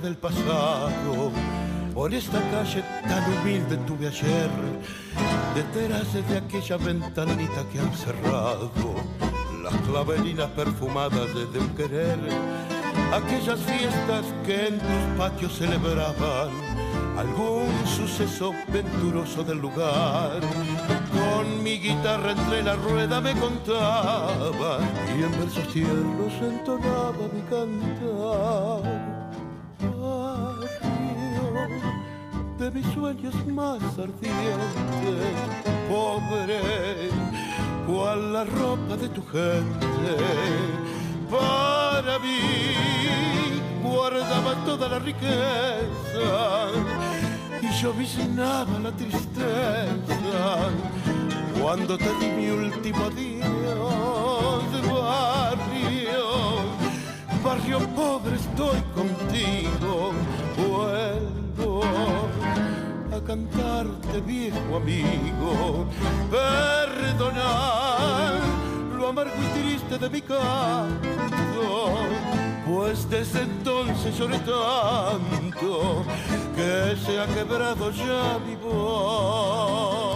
Del pasado, por esta calle tan humilde tuve ayer, detrás de aquella ventanita que han cerrado, las clavelinas perfumadas desde un querer, aquellas fiestas que en tus patios celebraban, algún suceso venturoso del lugar. Con mi guitarra entre la rueda me contaba y en versos tiernos entonaba mi cantar. Mis sueños más ardientes, pobre, cual la ropa de tu gente. Para mí guardaba toda la riqueza. Y yo visionaba la tristeza. Cuando te di mi último adiós, barrio, barrio pobre estoy contigo, cantarte viejo amigo, perdonar lo amargo y triste de mi canto, pues desde entonces lloré tanto que se ha quebrado ya mi voz.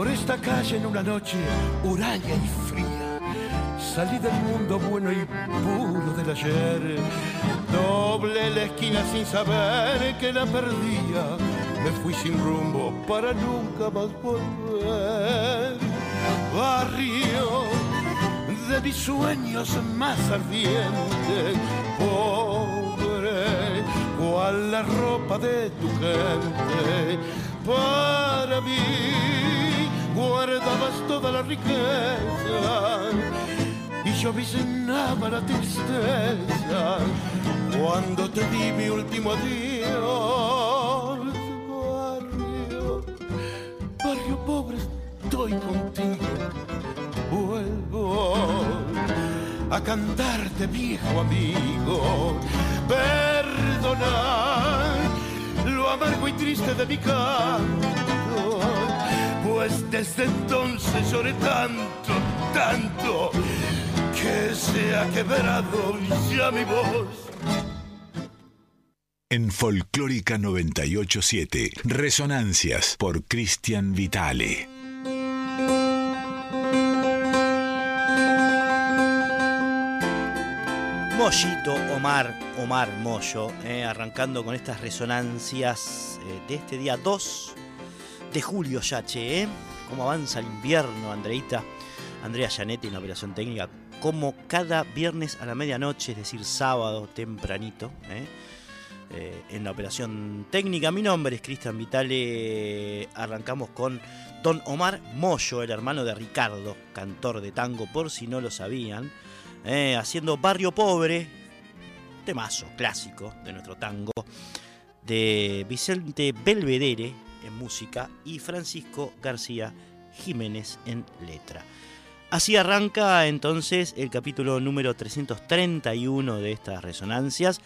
Por esta calle en una noche huraña y fría, salí del mundo bueno y puro del ayer. Doble la esquina sin saber que la perdía, me fui sin rumbo para nunca más volver. Barrio de mis sueños más ardientes, pobre, cual la ropa de tu gente, para mí guardabas toda la riqueza. Y yo visionaba la tristeza cuando te di mi último adiós. Barrio, barrio pobre, estoy contigo, vuelvo a cantarte viejo amigo, perdonar lo amargo y triste de mi canto pues desde entonces lloré tanto, tanto, que se ha quebrado ya mi voz. En Folclórica 987, Resonancias por Cristian Vitale. Mollito Omar, Omar Mollo, eh, arrancando con estas resonancias eh, de este día 2 de julio ya, che, ¿eh? Cómo avanza el invierno, Andreita. Andrea Gianetti en la operación técnica, como cada viernes a la medianoche, es decir, sábado tempranito, ¿eh? Eh, en la operación técnica. Mi nombre es Cristian Vitale. Arrancamos con Don Omar Mollo, el hermano de Ricardo, cantor de tango, por si no lo sabían, ¿eh? haciendo Barrio Pobre, temazo clásico de nuestro tango, de Vicente Belvedere en música y Francisco García Jiménez en letra. Así arranca entonces el capítulo número 331 de estas resonancias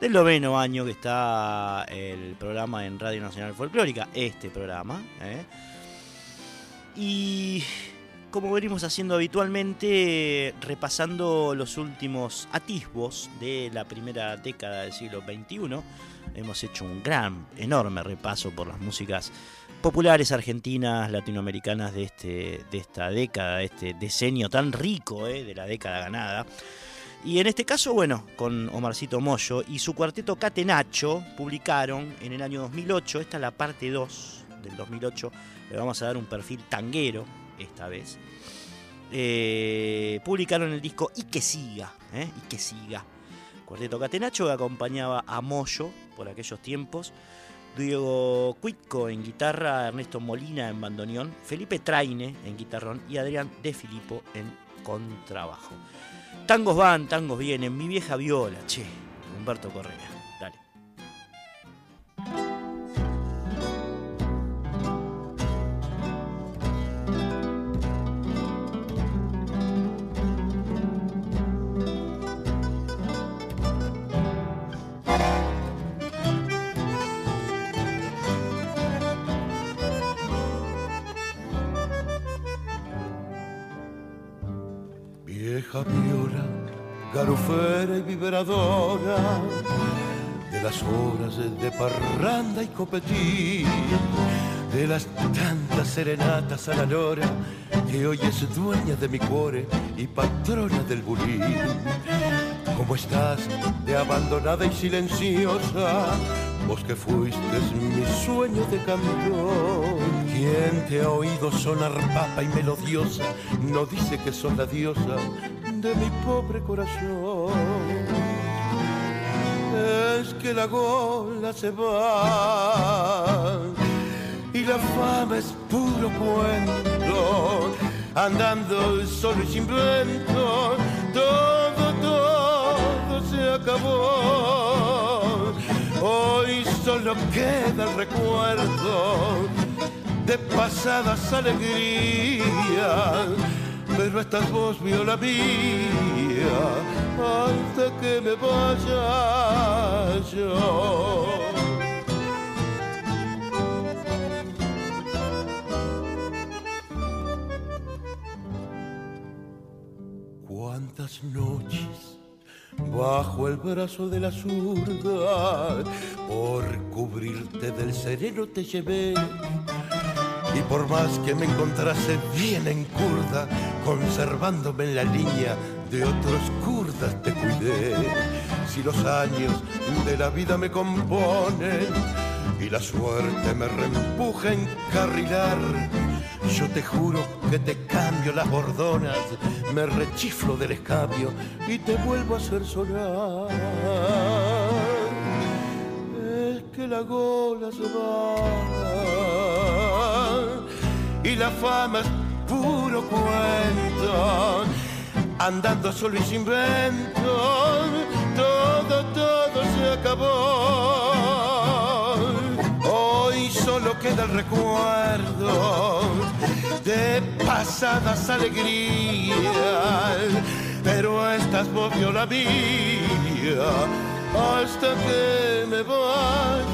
del noveno año que está el programa en Radio Nacional Folclórica, este programa. ¿eh? Y como venimos haciendo habitualmente, repasando los últimos atisbos de la primera década del siglo XXI, hemos hecho un gran, enorme repaso por las músicas populares argentinas, latinoamericanas de, este, de esta década, de este decenio tan rico eh, de la década ganada. Y en este caso, bueno, con Omarcito Mollo y su cuarteto Catenacho publicaron en el año 2008, esta es la parte 2 del 2008, le vamos a dar un perfil tanguero esta vez. Eh, publicaron el disco Y que siga, ¿eh? Y que siga. Cuarteto Catenacho acompañaba a Moyo por aquellos tiempos. Diego Cuitco en guitarra, Ernesto Molina en bandoneón, Felipe Traine en guitarrón y Adrián De Filippo en contrabajo. Tangos van, tangos vienen, mi vieja viola, che, Humberto Correa. Garufera y vibradora de las horas de parranda y copetín, de las tantas serenatas a la lora que hoy es dueña de mi cuore y patrona del bulín. ¿Cómo estás de abandonada y silenciosa? Vos que fuiste mi sueño de cantor. ¿Quién te ha oído sonar papa y melodiosa? No dice que sos la diosa de mi pobre corazón. Es que la gola se va y la fama es puro cuento. Andando solo y sin viento, todo, todo se acabó. Hoy solo queda el recuerdo de pasadas alegrías pero estás vos viola mía hasta que me vaya yo. Cuántas noches bajo el brazo de la zurda por cubrirte del sereno te llevé y por más que me encontrase bien en curda, conservándome en la línea de otros kurdas te cuidé. Si los años de la vida me componen y la suerte me reempuja a encarrilar, yo te juro que te cambio las bordonas, me rechiflo del escabio y te vuelvo a hacer sonar. Es que la gola se va y la fama es puro cuento. Andando solo y sin vento, todo, todo se acabó. Hoy solo queda el recuerdo de pasadas alegrías, pero estás vos la mía hasta que me vaya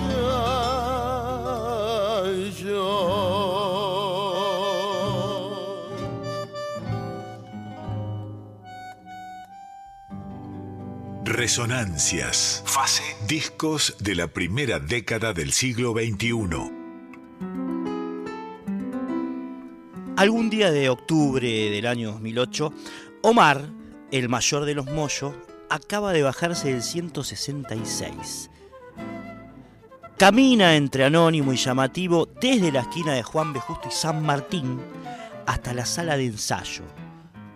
yo. Resonancias. Fase. Discos de la primera década del siglo XXI. Algún día de octubre del año 2008, Omar, el mayor de los Moyo, acaba de bajarse del 166. Camina entre anónimo y llamativo desde la esquina de Juan B. Justo y San Martín hasta la sala de ensayo.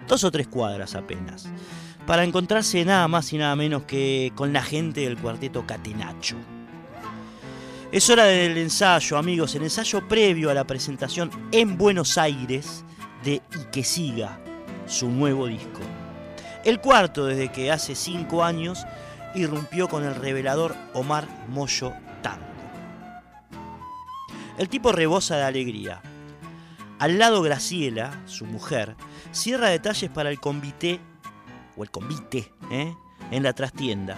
Dos o tres cuadras apenas para encontrarse nada más y nada menos que con la gente del cuarteto Catenacho. Es hora del ensayo, amigos, el ensayo previo a la presentación en Buenos Aires de Y que siga su nuevo disco. El cuarto desde que hace cinco años irrumpió con el revelador Omar Moyo Tango. El tipo rebosa de alegría. Al lado Graciela, su mujer, cierra detalles para el convite o el convite, ¿eh? en la trastienda.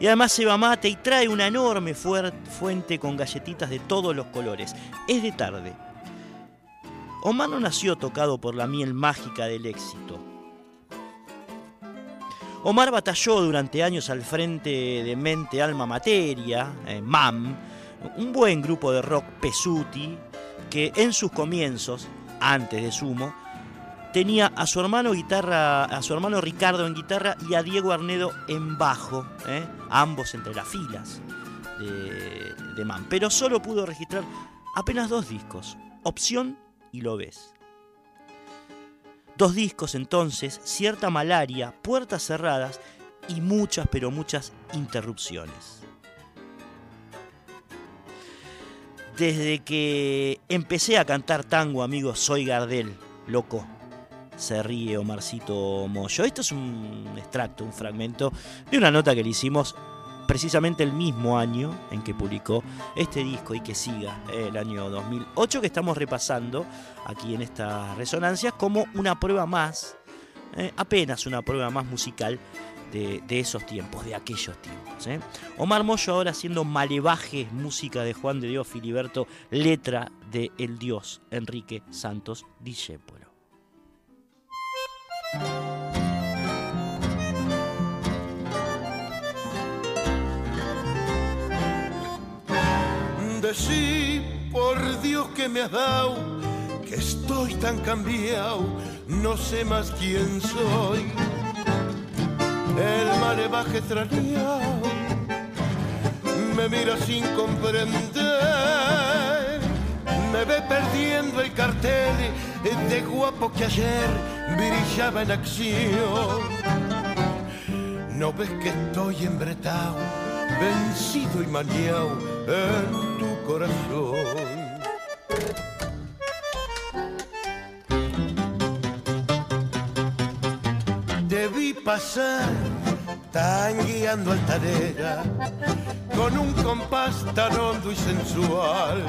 Y además se va mate y trae una enorme fuente con galletitas de todos los colores. Es de tarde. Omar no nació tocado por la miel mágica del éxito. Omar batalló durante años al frente de Mente, Alma, Materia, eh, MAM, un buen grupo de rock pesuti que en sus comienzos, antes de Sumo, tenía a su hermano guitarra, a su hermano Ricardo en guitarra y a Diego Arnedo en bajo, ¿eh? ambos entre las filas de, de Man. Pero solo pudo registrar apenas dos discos, Opción y Lo ves. Dos discos entonces, Cierta Malaria, Puertas Cerradas y muchas, pero muchas interrupciones. Desde que empecé a cantar tango, amigos, soy Gardel, loco. Se ríe Omarcito Moyo. Esto es un extracto, un fragmento de una nota que le hicimos precisamente el mismo año en que publicó este disco y que siga, eh, el año 2008, que estamos repasando aquí en estas resonancias como una prueba más, eh, apenas una prueba más musical de, esos tiempos, de aquellos tiempos. ¿eh? Omar Moyo ahora haciendo Malevaje, música de Juan de Dios Filiberto, letra de El Dios Enrique Santos Discépolo. Decí, por Dios que me has dado, que estoy tan cambiado, no sé más quién soy. El malevaje extrañado me mira sin comprender, ve perdiendo el cartel de guapo que ayer brillaba en acción. No ves que estoy embretado, vencido y maniado en tu corazón. Debí pasar tan guiando altanera con un compás tan hondo y sensual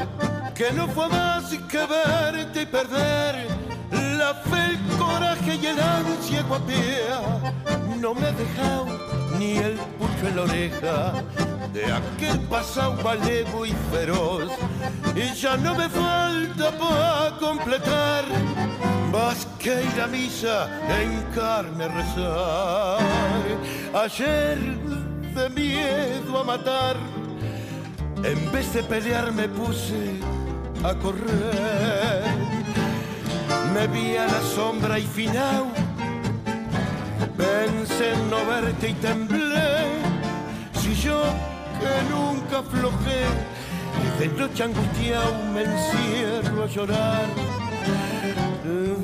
que no fue más que verte y perder la fe, el coraje y el ansia guapea no me ha dejado ni el pucho en la oreja de aquel pasado malevo y feroz y ya no me falta para completar más que ir a misa en carne rezar. Ayer de miedo a matar, en vez de pelear me puse a correr. Me vi a la sombra y final, pensé en no verte y temblé. Si yo que nunca aflojé, de noche angustiado me encierro a llorar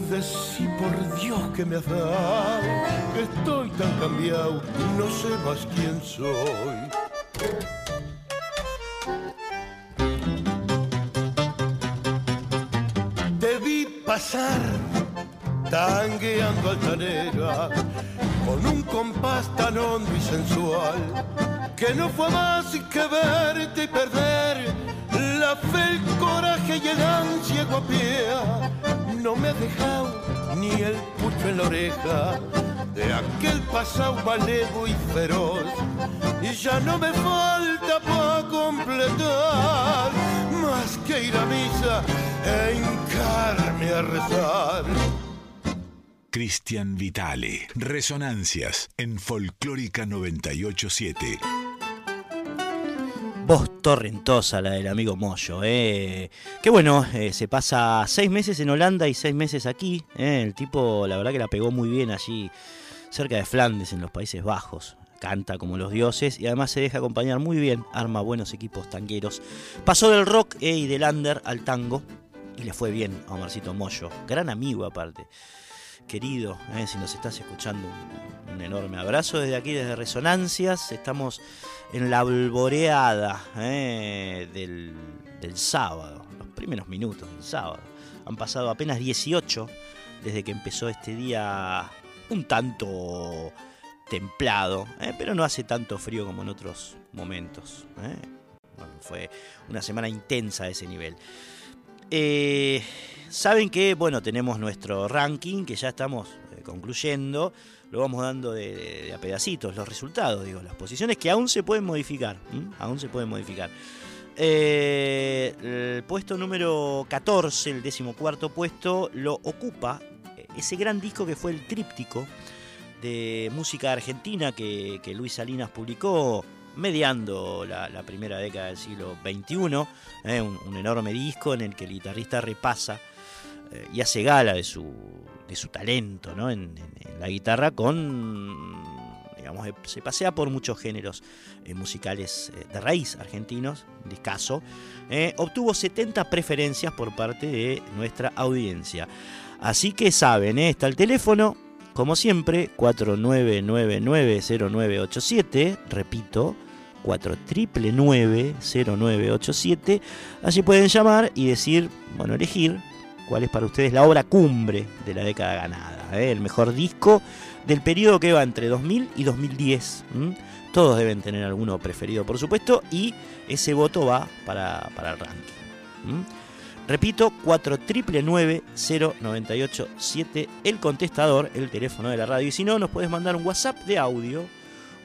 Decí por Dios que me has dado, que estoy tan cambiado, no sé más quién soy. Pasar tangueando altanera con un compás tan hondo y sensual que no fue más que verte y perder la fe, el coraje y el ansia guapea no me ha dejado ni el pucho en la oreja de aquel pasado malevo y feroz. Y ya no me falta para completar más que ir a misa e hincarme a rezar. Cristian Vitale, Resonancias en Folclórica 987 voz torrentosa la del amigo Moyo. Eh. Que bueno, eh, se pasa seis meses en Holanda y seis meses aquí. Eh. El tipo, la verdad que la pegó muy bien allí, cerca de Flandes, en los Países Bajos. Canta como los dioses y además se deja acompañar muy bien, arma buenos equipos tangueros. Pasó del rock eh, y del under al tango y le fue bien a Omarcito Moyo. Gran amigo aparte querido, eh, si nos estás escuchando, un, enorme abrazo desde aquí, desde Resonancias. Estamos en la alboreada eh, del, del, sábado, los primeros minutos del sábado. Han pasado apenas 18 desde que empezó este día un tanto templado, eh, pero no hace tanto frío como en otros momentos. fue una semana intensa a ese nivel. Eh, Saben que, bueno, tenemos nuestro ranking que ya estamos eh, concluyendo. Lo vamos dando de, a pedacitos, los resultados, digo, las posiciones que aún se pueden modificar. Aún se pueden modificar. Eh, el puesto número 14, el decimocuarto puesto, lo ocupa eh, ese gran disco que fue el tríptico de música argentina que, Luis Salinas publicó mediando la, primera década del siglo XXI, un, enorme disco en el que el guitarrista repasa eh, y hace gala de su, de su talento ¿no? en, la guitarra con, digamos, se pasea por muchos géneros eh, musicales eh, de raíz argentinos, discaso. obtuvo 70 preferencias por parte de nuestra audiencia. Así que saben, está el teléfono como siempre, 49990987, repito, 49990987. Allí pueden llamar y decir, bueno, elegir cuál es para ustedes la obra cumbre de la década ganada, ¿eh? el mejor disco del periodo que va entre 2000 y 2010. Todos deben tener alguno preferido, por supuesto, y ese voto va para, para el ranking. Repito, 4999-0987, el contestador, el teléfono de la radio. Y si no, nos puedes mandar un WhatsApp de audio,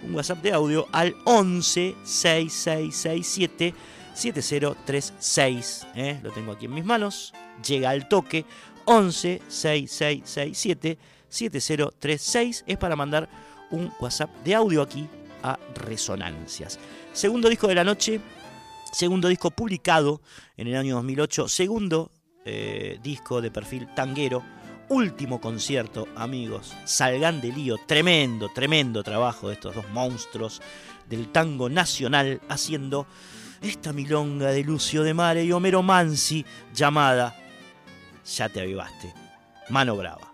un WhatsApp de audio al 11 6667 7036. Lo tengo aquí en mis manos. Llega al toque 11 6667 7036. Es para mandar un WhatsApp de audio aquí a Resonancias. Segundo disco de la noche, segundo disco publicado en el año 2008, segundo eh, disco de perfil tanguero, último concierto, amigos, Salgan de Lío, tremendo, tremendo trabajo de estos dos monstruos del tango nacional haciendo esta milonga de Lucio de Mare y Homero Mansi llamada Ya te avivaste, mano brava.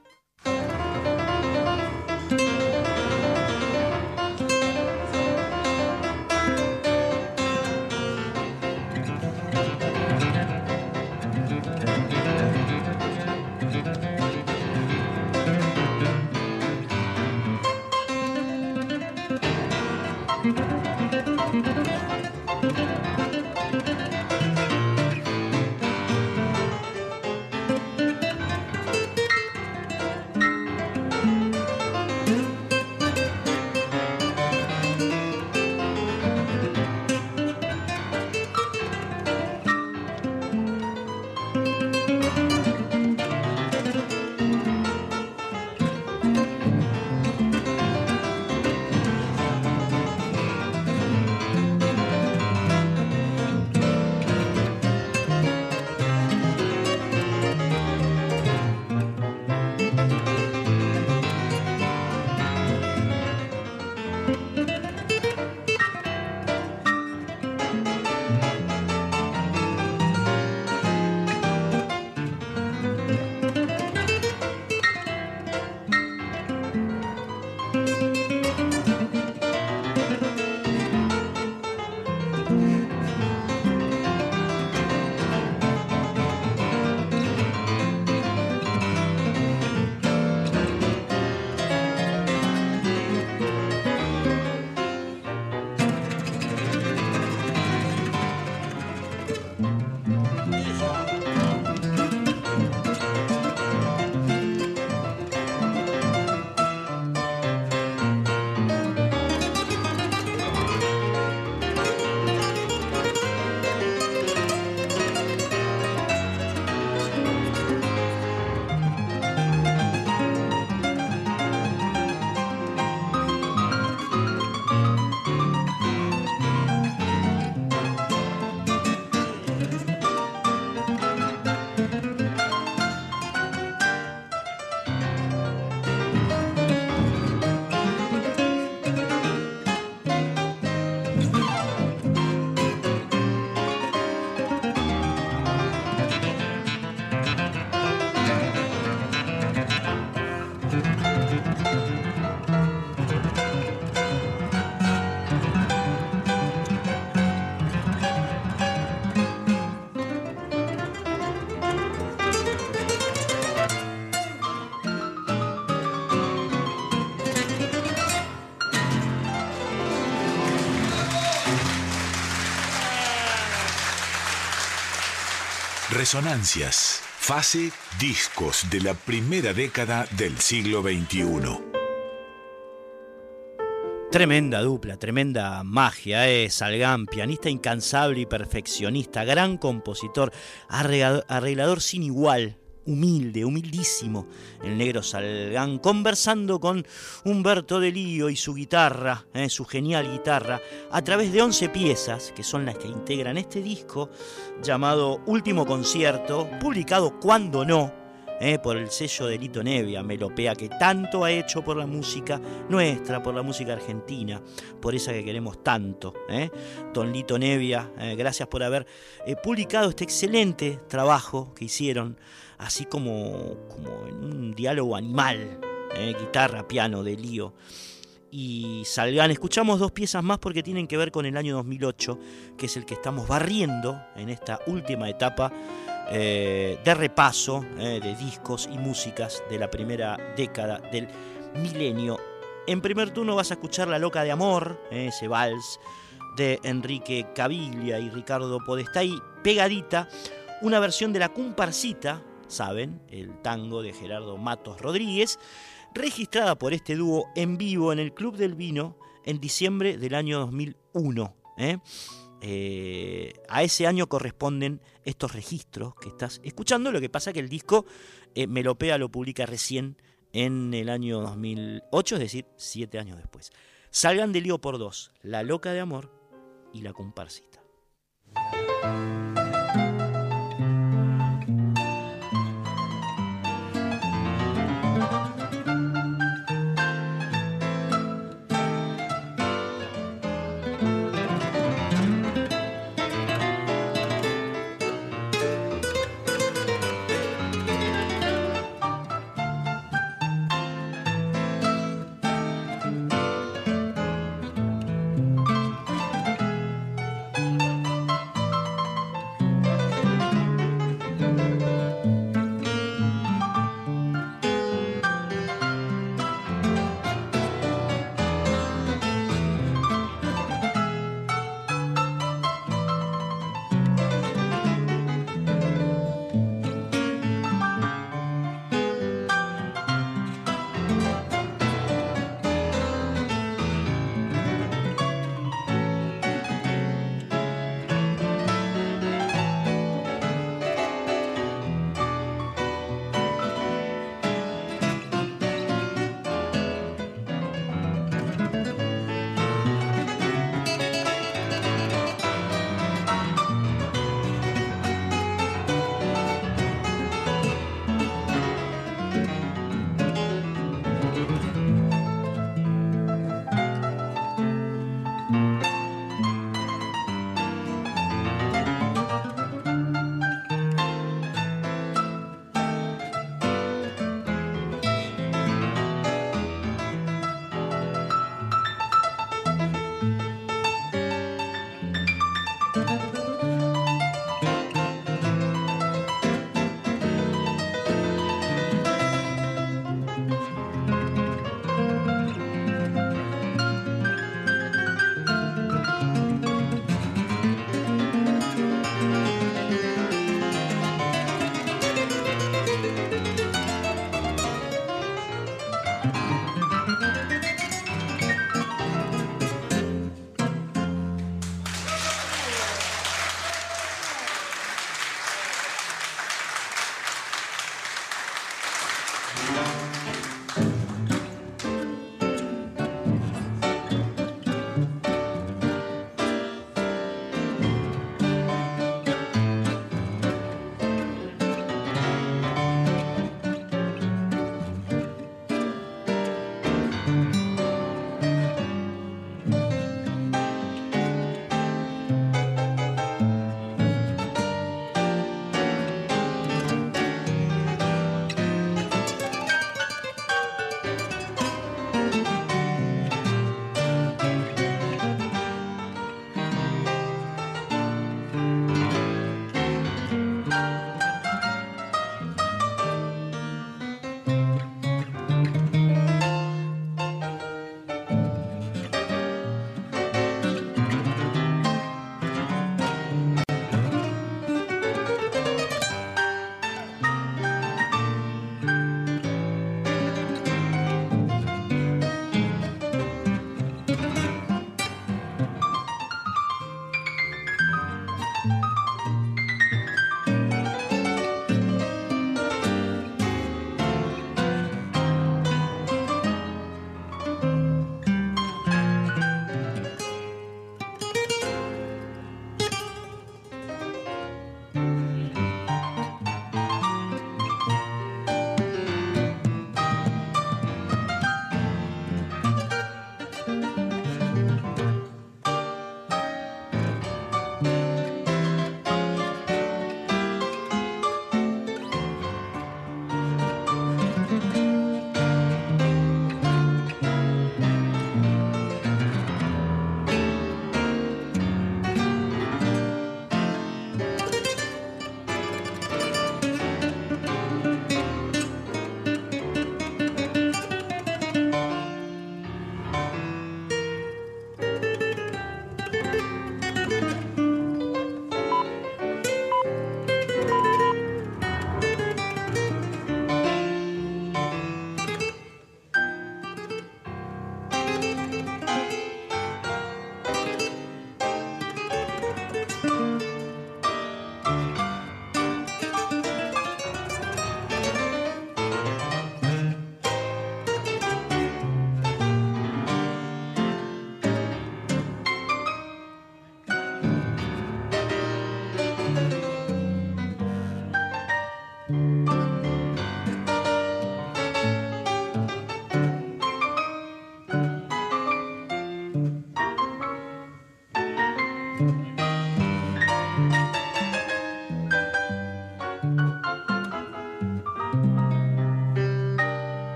Resonancias. Fase discos de la primera década del siglo XXI. Tremenda dupla, tremenda magia, es Salgán, pianista incansable y perfeccionista, gran compositor, arreglador sin igual, humilde, humildísimo, el negro Salgán, conversando con Humberto de Lío y su guitarra, eh, su genial guitarra, a través de 11 piezas, que son las que integran este disco, llamado Último Concierto, publicado cuando no, eh, por el sello de Lito Nevia, Melopea, que tanto ha hecho por la música nuestra, por la música argentina, por esa que queremos tanto. Eh. Don Lito Nevia, gracias por haber publicado este excelente trabajo que hicieron así como, como en un diálogo animal eh, guitarra, piano de Lío y Salgan. Escuchamos dos piezas más porque tienen que ver con el año 2008, que es el que estamos barriendo en esta última etapa eh, de repaso eh, de discos y músicas de la primera década del milenio. En primer turno vas a escuchar La Loca de Amor, ese vals de Enrique Caviglia y Ricardo Podestay, pegadita, una versión de la comparsita, saben, el tango de Gerardo Matos Rodríguez, registrada por este dúo en vivo en el Club del Vino en diciembre del año 2001. ¿eh? Eh, a ese año corresponden estos registros que estás escuchando, lo que pasa que el disco eh, Melopea lo publica recién en el año 2008, es decir, siete años después. Salgan de lío por dos, La Loca de Amor y La Comparsita.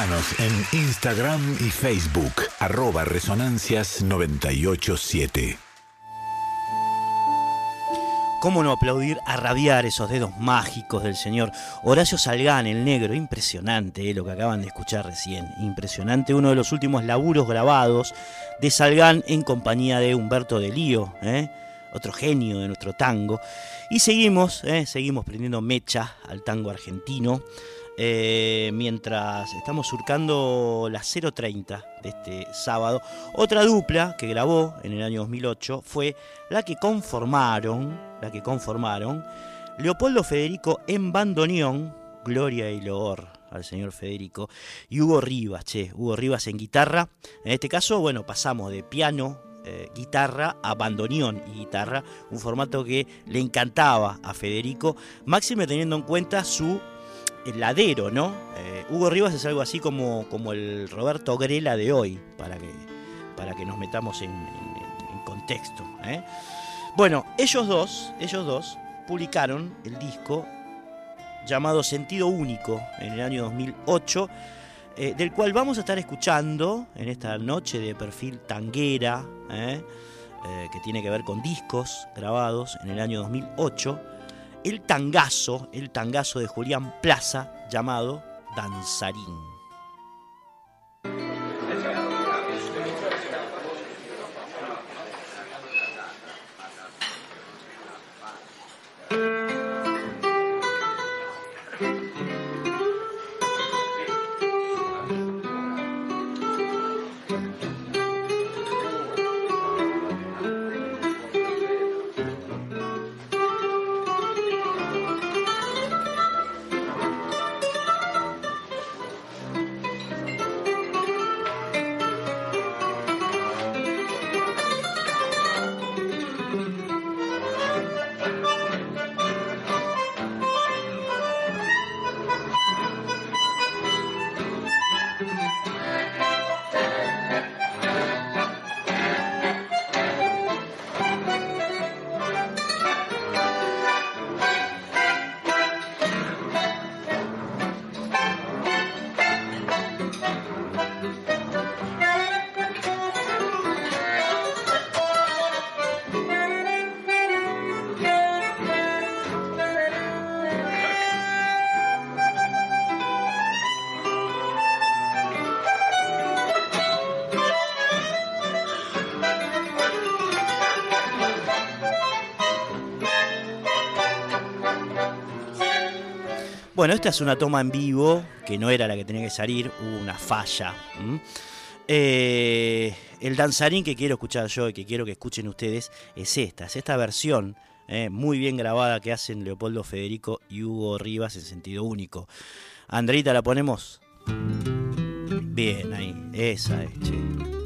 En Instagram y Facebook, arroba resonancias987. ¿Cómo no aplaudir a rabiar esos dedos mágicos del señor Horacio Salgán, el negro? Impresionante eh, lo que acaban de escuchar recién. Impresionante, uno de los últimos laburos grabados de Salgán en compañía de Humberto de Lío, eh, otro genio de nuestro tango. Y seguimos, eh, seguimos prendiendo mecha al tango argentino. Eh, mientras estamos surcando la 030 de este sábado. Otra dupla que grabó en el año 2008 fue la que conformaron, la que conformaron Leopoldo Federico en bandoneón, Gloria y Loor al señor Federico, y Hugo Rivas, Hugo Rivas en guitarra. En este caso, bueno, pasamos de piano, eh, guitarra a bandoneón y guitarra, un formato que le encantaba a Federico, máxime teniendo en cuenta su el ladero, ¿no? Eh, Hugo Rivas es algo así como, como el Roberto Grela de hoy, para que, para que nos metamos en, contexto. ¿eh? Bueno, ellos dos, ellos dos publicaron el disco llamado Sentido Único en el año 2008, eh, del cual vamos a estar escuchando en esta noche de perfil tanguera, que tiene que ver con discos grabados en el año 2008 el tangazo, el tangazo de Julián Plaza llamado Danzarín. Bueno, esta es una toma en vivo que no era la que tenía que salir, hubo una falla. Eh, el danzarín que quiero escuchar yo y que quiero que escuchen ustedes es esta, es esta versión eh, muy bien grabada que hacen Leopoldo Federico y Hugo Rivas en sentido único. Andreita, ¿la ponemos? Bien, ahí, esa es, che.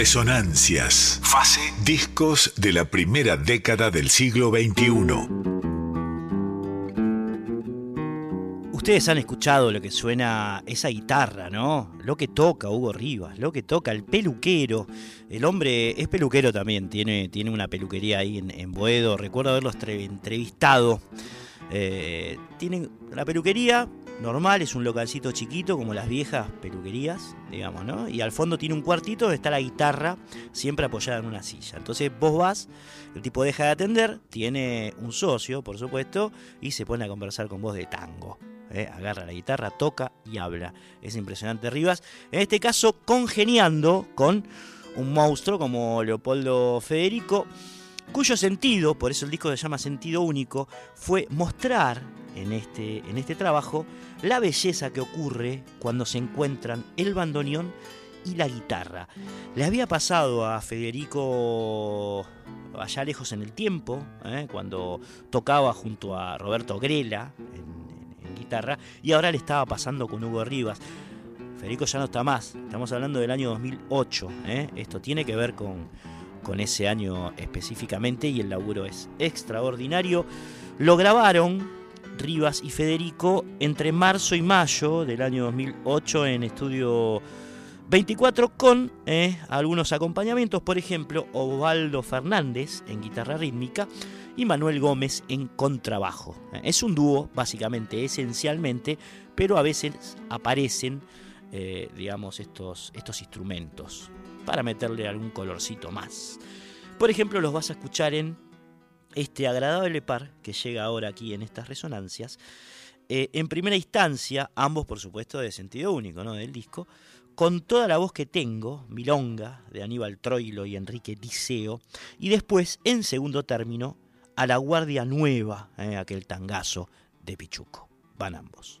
Resonancias. Fase. Discos de la primera década del siglo XXI. Ustedes han escuchado lo que suena esa guitarra, ¿no? Lo que toca Hugo Rivas, lo que toca el peluquero. El hombre es peluquero también, tiene, tiene una peluquería ahí en, Boedo. Recuerdo haberlo entrevistado. Eh, tienen la peluquería, normal, es un localcito chiquito como las viejas peluquerías, digamos, ¿no? Y al fondo tiene un cuartito donde está la guitarra siempre apoyada en una silla. Entonces vos vas, el tipo deja de atender, tiene un socio, por supuesto, y se pone a conversar con vos de tango. ¿eh? Agarra la guitarra, toca y habla. Es impresionante Rivas. En este caso, congeniando con un monstruo como Leopoldo Federico, cuyo sentido, por eso el disco se llama Sentido Único, fue mostrar en este, en este trabajo la belleza que ocurre cuando se encuentran el bandoneón y la guitarra. Le había pasado a Federico allá lejos en el tiempo, ¿eh? cuando tocaba junto a Roberto Grela en, guitarra, y ahora le estaba pasando con Hugo Rivas. Federico ya no está más, estamos hablando del año 2008, ¿eh? esto tiene que ver con, con ese año específicamente y el laburo es extraordinario. Lo grabaron Rivas y Federico entre marzo y mayo del año 2008 en estudio 24 con eh, algunos acompañamientos, por ejemplo, Osvaldo Fernández en guitarra rítmica y Manuel Gómez en contrabajo. Es un dúo, básicamente, esencialmente, pero a veces aparecen, eh, digamos, estos instrumentos para meterle algún colorcito más. Por ejemplo, los vas a escuchar en este agradable par que llega ahora aquí en estas resonancias, eh, en primera instancia, ambos por supuesto de sentido único, ¿no? Del disco, con toda la voz que tengo, Milonga, de Aníbal Troilo y Enrique Diceo, y después, en segundo término, a la Guardia Nueva, eh, aquel tangazo de Pichuco. Van ambos.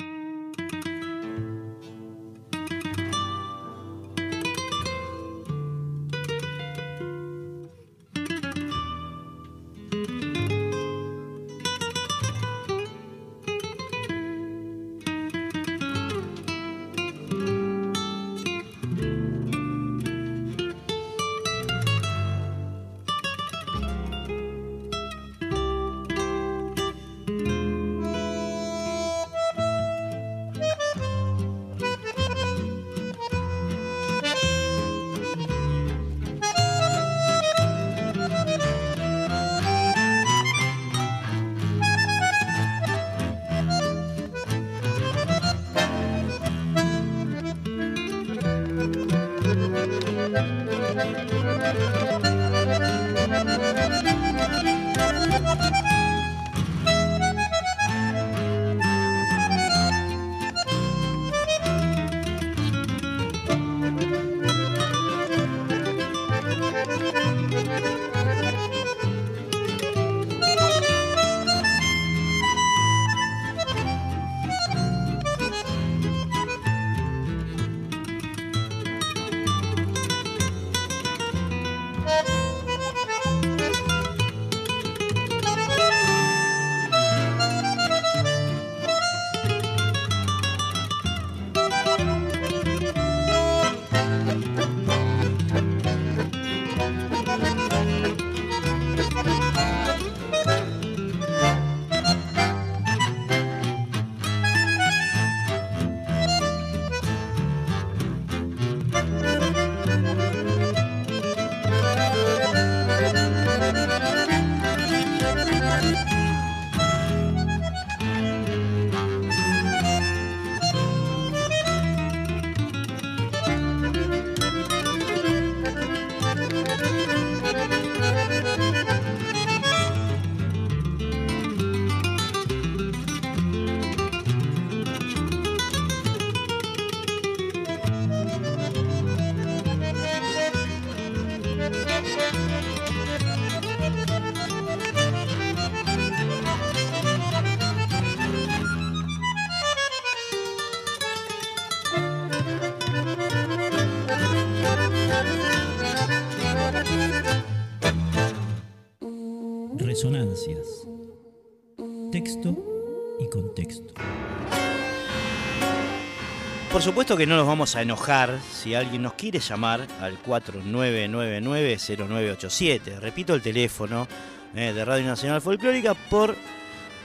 Por supuesto que no nos vamos a enojar si alguien nos quiere llamar al 4999-0987. Repito el teléfono eh, de Radio Nacional Folclórica por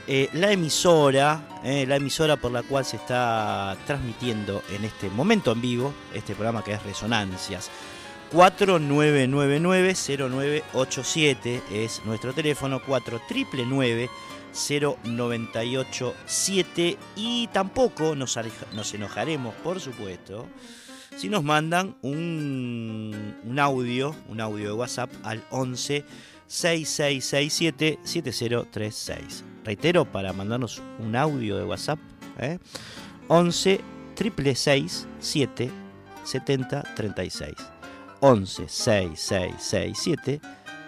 eh, la emisora, eh, la emisora por la cual se está transmitiendo en este momento en vivo este programa que es Resonancias. 4999-0987 es nuestro teléfono, 4999-0987 y tampoco nos, enojaremos, por supuesto, si nos mandan un, un, audio, un audio de WhatsApp al 11 6667 7036. Reitero, para mandarnos un audio de WhatsApp, ¿eh? 11 7 70 36. 11 6667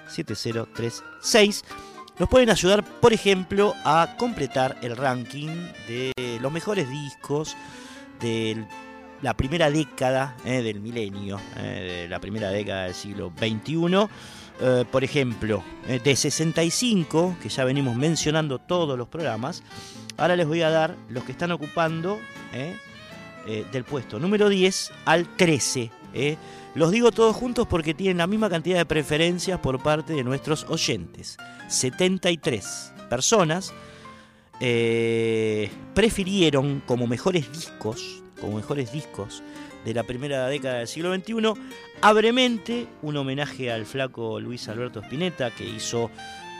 7036. Nos pueden ayudar, por ejemplo, a completar el ranking de los mejores discos de la primera década eh, del milenio, eh, de la primera década del siglo XXI. Eh, por ejemplo, de 65, que ya venimos mencionando todos los programas, ahora les voy a dar los que están ocupando del puesto número 10 al 13. Los digo todos juntos porque tienen la misma cantidad de preferencias por parte de nuestros oyentes. 73 personas eh, prefirieron como mejores discos, como mejores discos de la primera década del siglo XXI, abremente un homenaje al flaco Luis Alberto Spinetta que hizo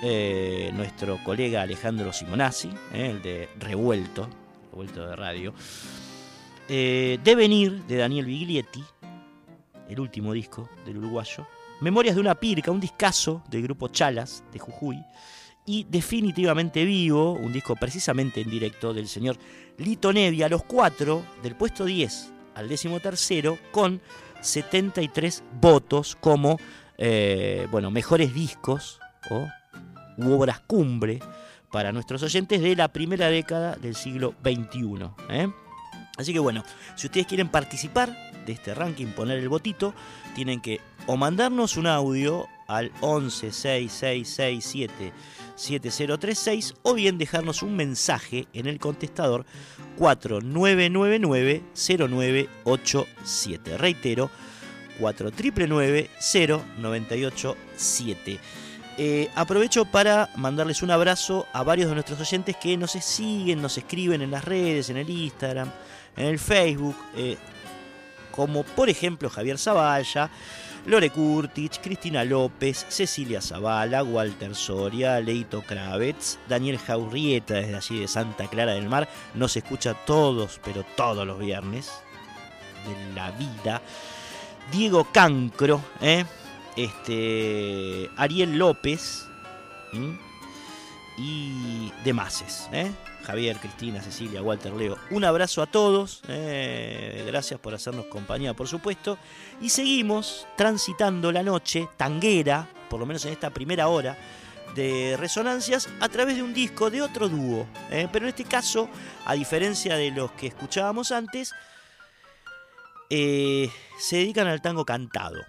eh, nuestro colega Alejandro Simonazzi, eh, el de Revuelto, Revuelto de Radio. Devenir de Daniel Biglietti, el último disco del uruguayo. Memorias de una pirca, un discazo del grupo Chalas de Jujuy. Y Definitivamente Vivo, un disco precisamente en directo del señor Lito Nevia, los cuatro del puesto 10 al décimo tercero, con 73 votos como eh, bueno, mejores discos o u obras cumbre para nuestros oyentes de la primera década del siglo XXI. ¿eh? Así que bueno, si ustedes quieren participar de este ranking, poner el botito, tienen que o mandarnos un audio al 11 7036 o bien dejarnos un mensaje en el contestador 4999 0987. Reitero, 4999 0987. Eh, aprovecho para mandarles un abrazo a varios de nuestros oyentes que nos siguen, nos escriben en las redes, en el Instagram, en el Facebook. Eh, como por ejemplo Javier Zavalla, Lore Kurtich, Cristina López, Cecilia Zavala, Walter Soria, Leito Kravets, Daniel Jaurrieta desde allí de Santa Clara del Mar, nos escucha todos, pero todos los viernes de la vida. Diego Cancro, ¿eh? este, Ariel López y demás. ¿eh? Javier, Cristina, Cecilia, Walter, Leo. Un abrazo a todos, eh, gracias por hacernos compañía, por supuesto. Y seguimos transitando la noche tanguera, por lo menos en esta primera hora de resonancias, a través de un disco de otro dúo. eh, pero en este caso, a diferencia de los que escuchábamos antes, eh, se dedican al tango cantado.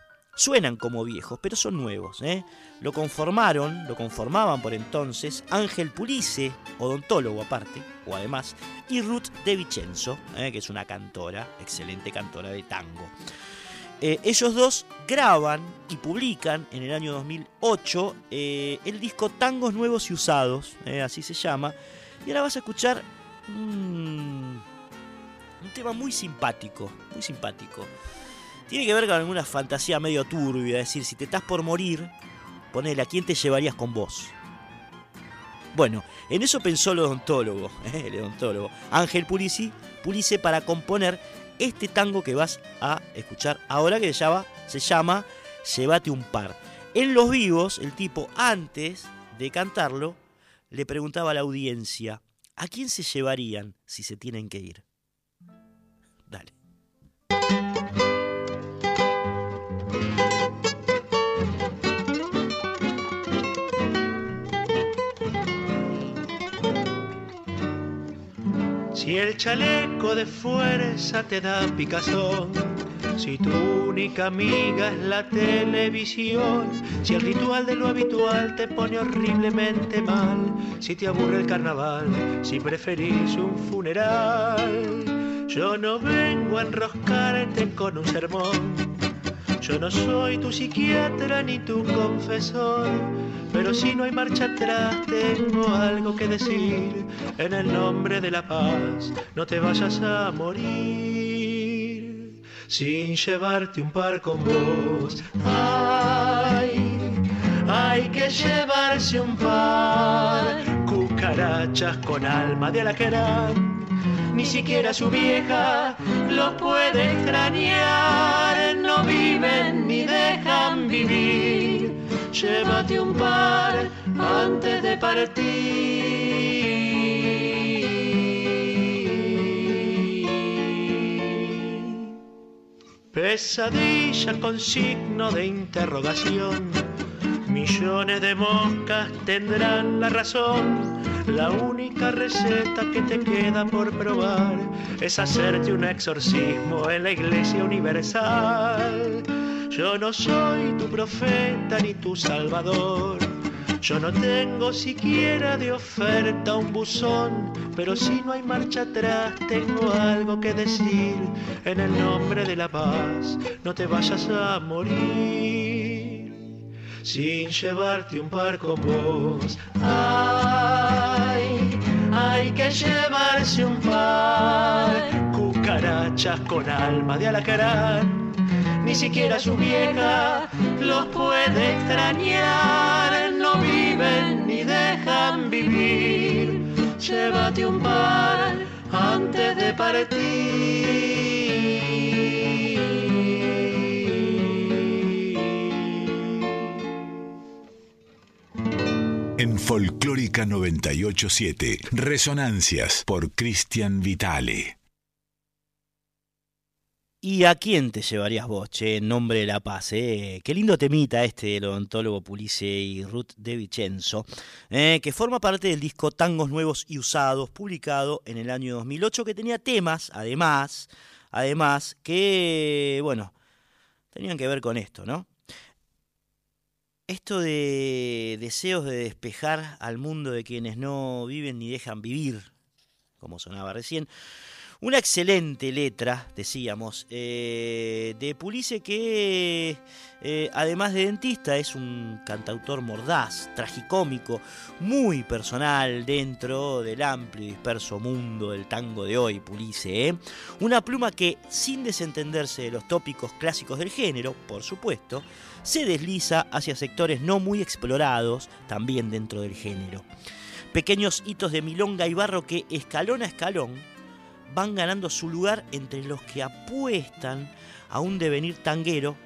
Suenan como viejos, pero son nuevos. ¿eh? Lo conformaron, lo conformaban por entonces Ángel Pulice, odontólogo aparte, o además, y Ruth de Vicenzo, ¿eh? que es una cantora, excelente cantora de tango. Eh, ellos dos graban y publican en el año 2008 eh, el disco Tangos Nuevos y Usados, así se llama. Y ahora vas a escuchar mm, un tema muy simpático, muy simpático. Tiene que ver con alguna fantasía medio turbia, es decir, si te estás por morir, ponele a quién te llevarías con vos. Bueno, en eso pensó el odontólogo, ¿eh? el odontólogo Ángel Pulici, Pulice para componer este tango que vas a escuchar ahora que se llama, se llama Llévate un par. En los vivos, el tipo antes de cantarlo le preguntaba a la audiencia, ¿a quién se llevarían si se tienen que ir? Si el chaleco de fuerza te da picazón, si tu única amiga es la televisión, si el ritual de lo habitual te pone horriblemente mal, si te aburre el carnaval, si preferís un funeral, yo no vengo a enroscarte con un sermón. Yo no soy tu psiquiatra ni tu confesor, pero si no hay marcha atrás tengo algo que decir. En el nombre de la paz, no te vayas a morir sin llevarte un par con vos. Ay, hay que llevarse un par, cucarachas con alma de alacrán. Ni siquiera su vieja los puede extrañar, no viven ni dejan vivir. Llévate un par antes de partir. Pesadilla con signo de interrogación. Millones de moscas tendrán la razón. La única receta que te queda por probar es hacerte un exorcismo en la iglesia universal. Yo no soy tu profeta ni tu salvador. Yo no tengo siquiera de oferta un buzón, pero si no hay marcha atrás tengo algo que decir. En el nombre de la paz, no te vayas a morir sin llevarte un par con vos. Ay, hay que llevarse un par, cucarachas con alma de alacrán. Ni siquiera su vieja los puede extrañar, no viven ni dejan vivir. Llévate un par antes de partir. En Folclórica 987, Resonancias por Cristian Vitale. ¿Y a quién te llevarías vos, che, en nombre de la paz? Eh? Qué lindo temita este del odontólogo Pulice y Ruth de Vicenzo, eh, que forma parte del disco Tangos Nuevos y Usados, publicado en el año 2008, que tenía temas, además, además, que, bueno, tenían que ver con esto, ¿no? Esto de deseos de despejar al mundo de quienes no viven ni dejan vivir, como sonaba recién. Una excelente letra, decíamos, eh, de Pulice que eh, además de dentista es un cantautor mordaz, tragicómico, muy personal dentro del amplio y disperso mundo del tango de hoy, Pulice. ¿eh? Una pluma que, sin desentenderse de los tópicos clásicos del género, por supuesto, se desliza hacia sectores no muy explorados también dentro del género. Pequeños hitos de milonga y barro que escalón a escalón van ganando su lugar entre los que apuestan a un devenir tanguero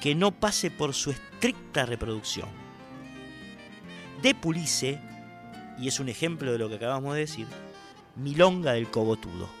que no pase por su estricta reproducción. De Pulice y es un ejemplo de lo que acabamos de decir, Milonga del Cogotudo.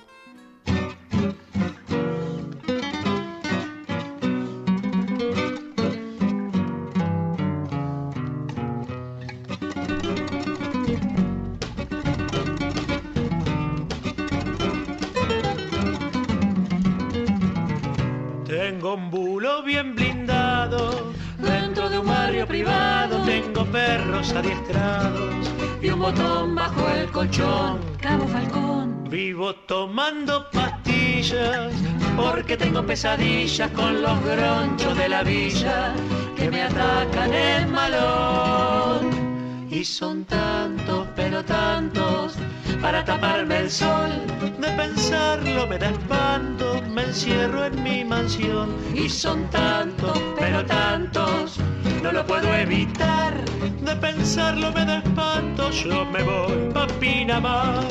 Adiestrados y un botón bajo el colchón. Cabo Falcón, Vivo tomando pastillas porque tengo pesadillas con los gronchos de la villa que me atacan el malón. Y son tantos, pero tantos, para taparme el sol. De pensarlo me da espanto, me encierro en mi mansión. Y son tantos, pero tantos, no lo puedo evitar. De pensarlo me da espanto, yo me voy pa' Pinamar.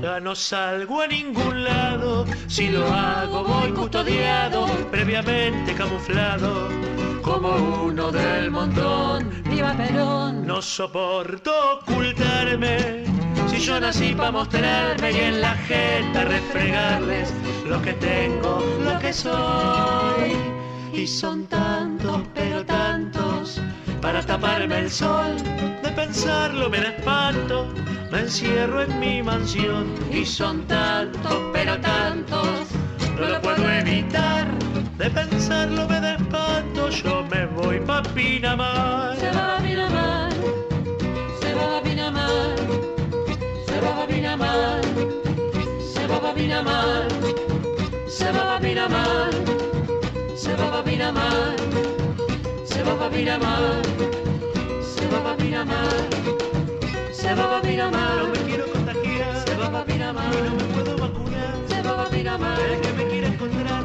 Ya no salgo a ningún lado, si lo hago voy custodiado, previamente camuflado, como uno del montón. viva Perón, No soporto ocultarme, yo nací para mostrarme y en la gente refregarles lo que tengo, lo que soy. Y son tantos, pero tantos, para taparme el sol. De pensarlo me espanto, me encierro en mi mansión. Y son tantos, pero tantos, no lo puedo evitar. De pensarlo me da espanto, yo me voy pa' Pinamar. se va a Pinamar, Pinamar, se va a Pinamar, se va a Pinamar, se va a Pinamar, se va a Pinamar, se va a Pinamar, se va a No Pinamar, me quiero contagiar, se va a Pinamar, no me puedo vacunar. se va a Pinamar, El que me quiera encontrar,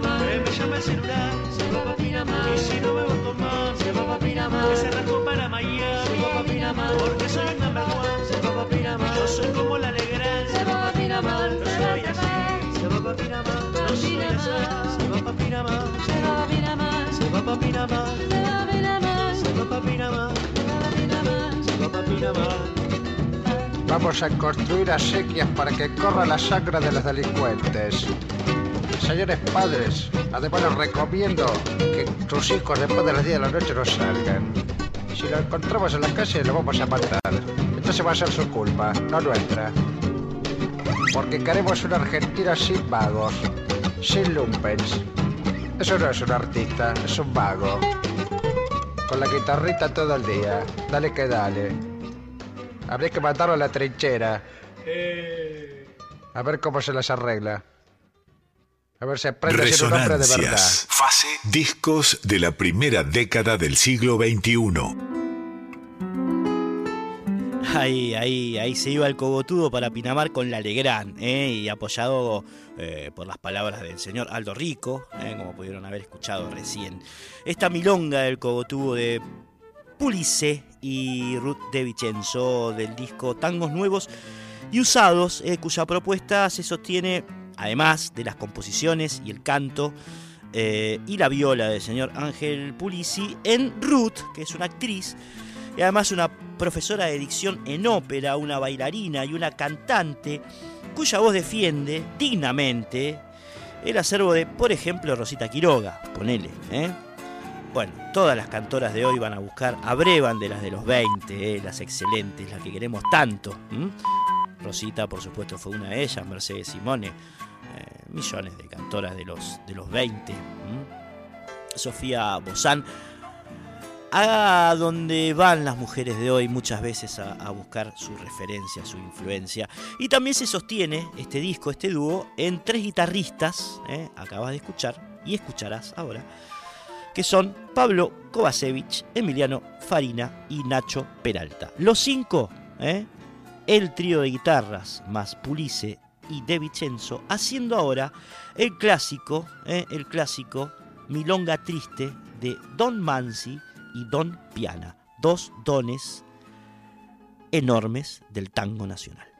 Pinamar, que me llame al celular. se va a Pinamar, Y si no me voy con más, se va a Pinamar, que se rascó para se Miami. va a Pinamar, Porque soy un number one. se va a Pinamar, Yo soy como la Legrand. se va a Pinamar, No se va soy así, se va pa' Pinamar. No soy así, se va pa' Pinamar. se va a Pinamar, Se va pa' Pinamar. se va a Pinamar, Se va pa' Pinamar. se va a Pinamar. Se va pa' Pinamar. Vamos a construir acequias para que corra la sangre de los delincuentes. Señores padres, además les recomiendo que sus hijos después de las 10 de la noche no salgan. Si lo encontramos en la calle lo vamos a matar. Entonces va a ser su culpa, no nuestra. Porque queremos una Argentina sin vagos, sin lumpens. Eso no es un artista, es un vago. Con la guitarrita todo el día. Dale que dale. Habría que matarlo a la trinchera. A ver cómo se las arregla. A ver si aprende a ser un hombre de verdad. Resonancias. Fase discos de la primera década del siglo XXI. Ahí, ahí, ahí se iba el cogotudo para Pinamar con la Legrand, ¿eh? y apoyado eh, por las palabras del señor Aldo Rico, ¿eh? como pudieron haber escuchado recién. Esta milonga del cogotudo de Pulice y Ruth de Vicenzo del disco Tangos Nuevos y Usados, eh, cuya propuesta se sostiene, además de las composiciones y el canto, eh, y la viola del señor Ángel Pulisi, en Ruth, que es una actriz y además una profesora de dicción en ópera, una bailarina y una cantante cuya voz defiende dignamente el acervo de, por ejemplo, Rosita Quiroga, ponele, ¿eh? Bueno, todas las cantoras de hoy van a buscar, abrevan de las de los 20, ¿eh? las excelentes, las que queremos tanto. Rosita, por supuesto, fue una de ellas, Mercedes Simone, eh, millones de cantoras de los, de los 20. ¿m? Sofía Bozán, a donde van las mujeres de hoy muchas veces a, a buscar su referencia, su influencia. Y también se sostiene este disco, este dúo, en tres guitarristas, ¿eh? acabas de escuchar y escucharás ahora, que son Pablo Kovacevic, Emiliano Farina y Nacho Peralta. Los cinco, ¿eh? el trío de guitarras más Pulice y De Vicenzo, haciendo ahora el clásico, ¿eh? el clásico Milonga Triste de Don Mansi y Don Piana, dos dones enormes del tango nacional.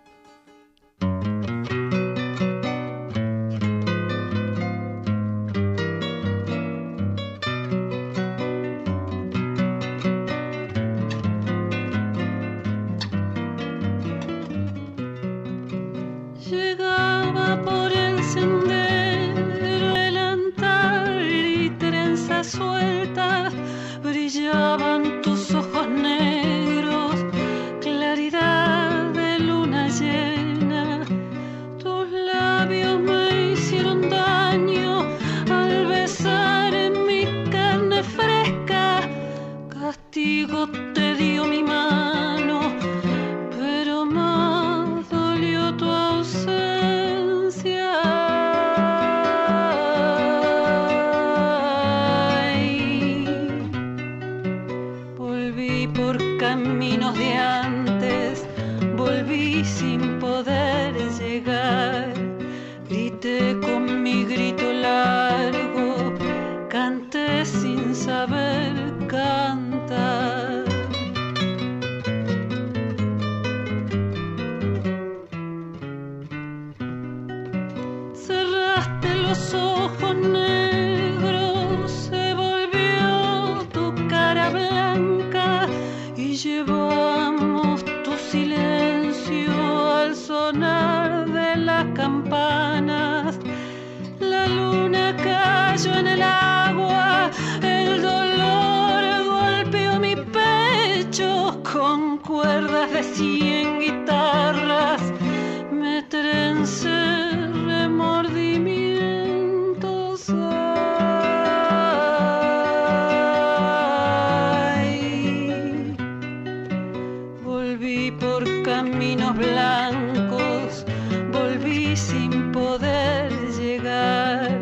Volví por caminos blancos, volví sin poder llegar.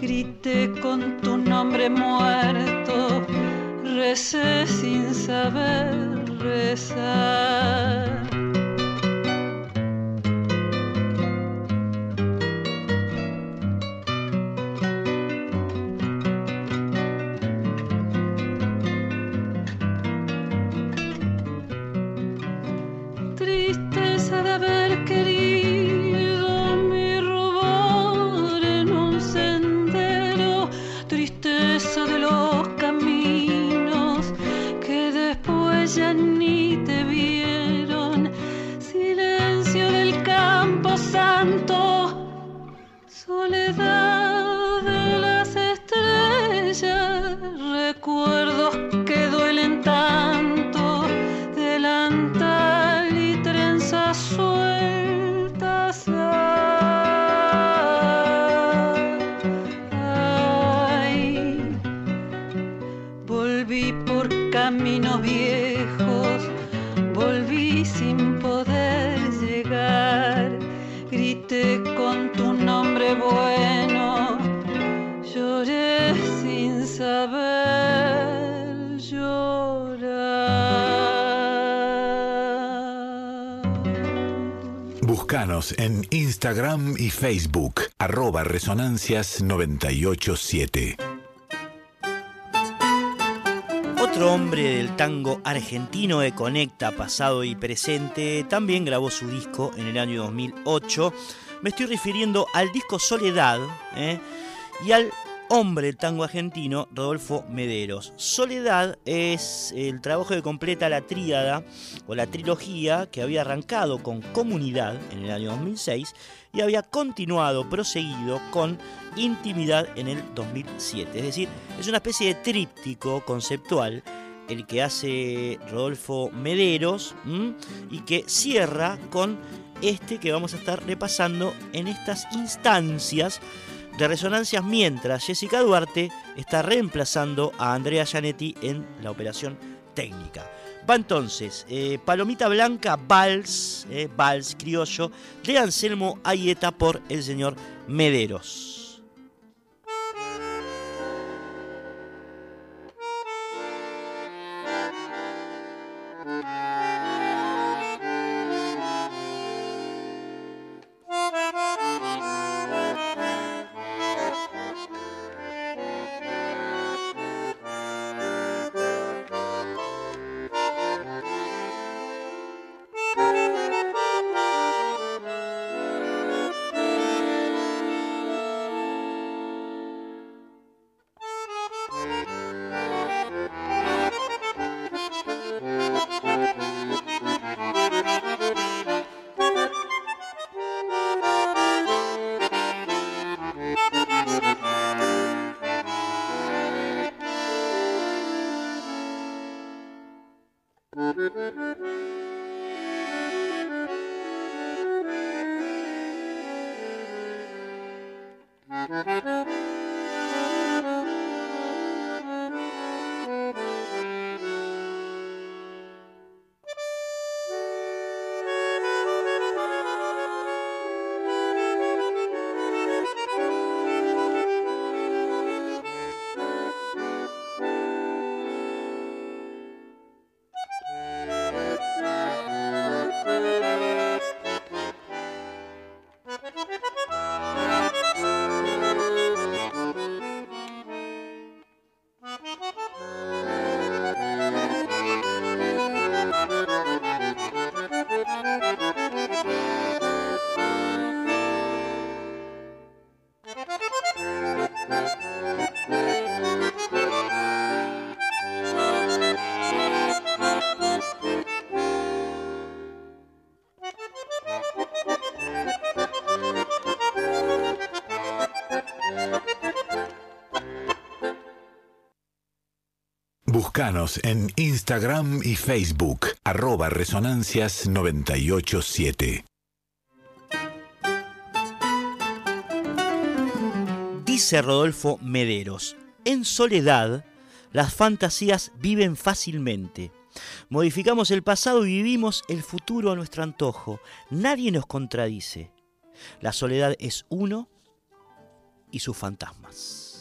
Grité con tu nombre muerto, recé sin saber rezar. En Instagram y Facebook, arroba resonancias987. Otro hombre del tango argentino que conecta pasado y presente también grabó su disco en el año 2008. Me estoy refiriendo al disco Soledad ¿eh? y al hombre del tango argentino Rodolfo Mederos. Soledad es el trabajo que completa la tríada o la trilogía que había arrancado con Comunidad en el año 2006 y había continuado, proseguido con Intimidad en el 2007. Es decir, es una especie de tríptico conceptual el que hace Rodolfo Mederos y que cierra con este que vamos a estar repasando en estas instancias de resonancias mientras Jessica Duarte está reemplazando a Andrea Gianetti en la operación técnica. Va entonces eh, Palomita Blanca, Vals, eh, Vals criollo, de Anselmo Ayeta por el señor Mederos. Búscanos en Instagram y Facebook, arroba Resonancias 987. Dice Rodolfo Mederos, en soledad las fantasías viven fácilmente. Modificamos el pasado y vivimos el futuro a nuestro antojo. Nadie nos contradice. La soledad es uno y sus fantasmas.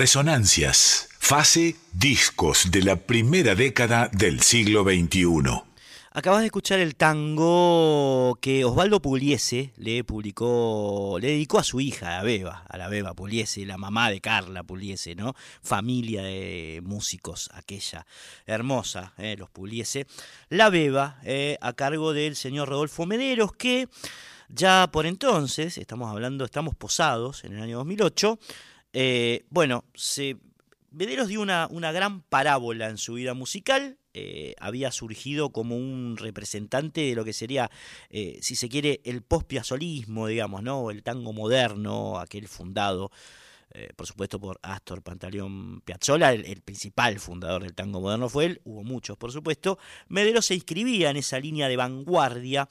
Resonancias, fase discos de la primera década del siglo XXI. Acabas de escuchar el tango que Osvaldo Pugliese le publicó, le dedicó a su hija, a Beba, a la Beba Pugliese, la mamá de Carla Pugliese, ¿no? Familia de músicos, aquella hermosa, ¿eh? los Pugliese. La Beba, eh, a cargo del señor Rodolfo Mederos, que ya por entonces, estamos hablando, estamos posados en el año 2008, eh, bueno, se, Mederos dio una, gran parábola en su vida musical, eh, había surgido como un representante de lo que sería, eh, si se quiere, el post-piazolismo, digamos, ¿no? El tango moderno, aquel fundado, eh, por supuesto, por Astor Pantaleón Piazzolla, el, el, principal fundador del tango moderno fue él, hubo muchos, por supuesto. Medero se inscribía en esa línea de vanguardia.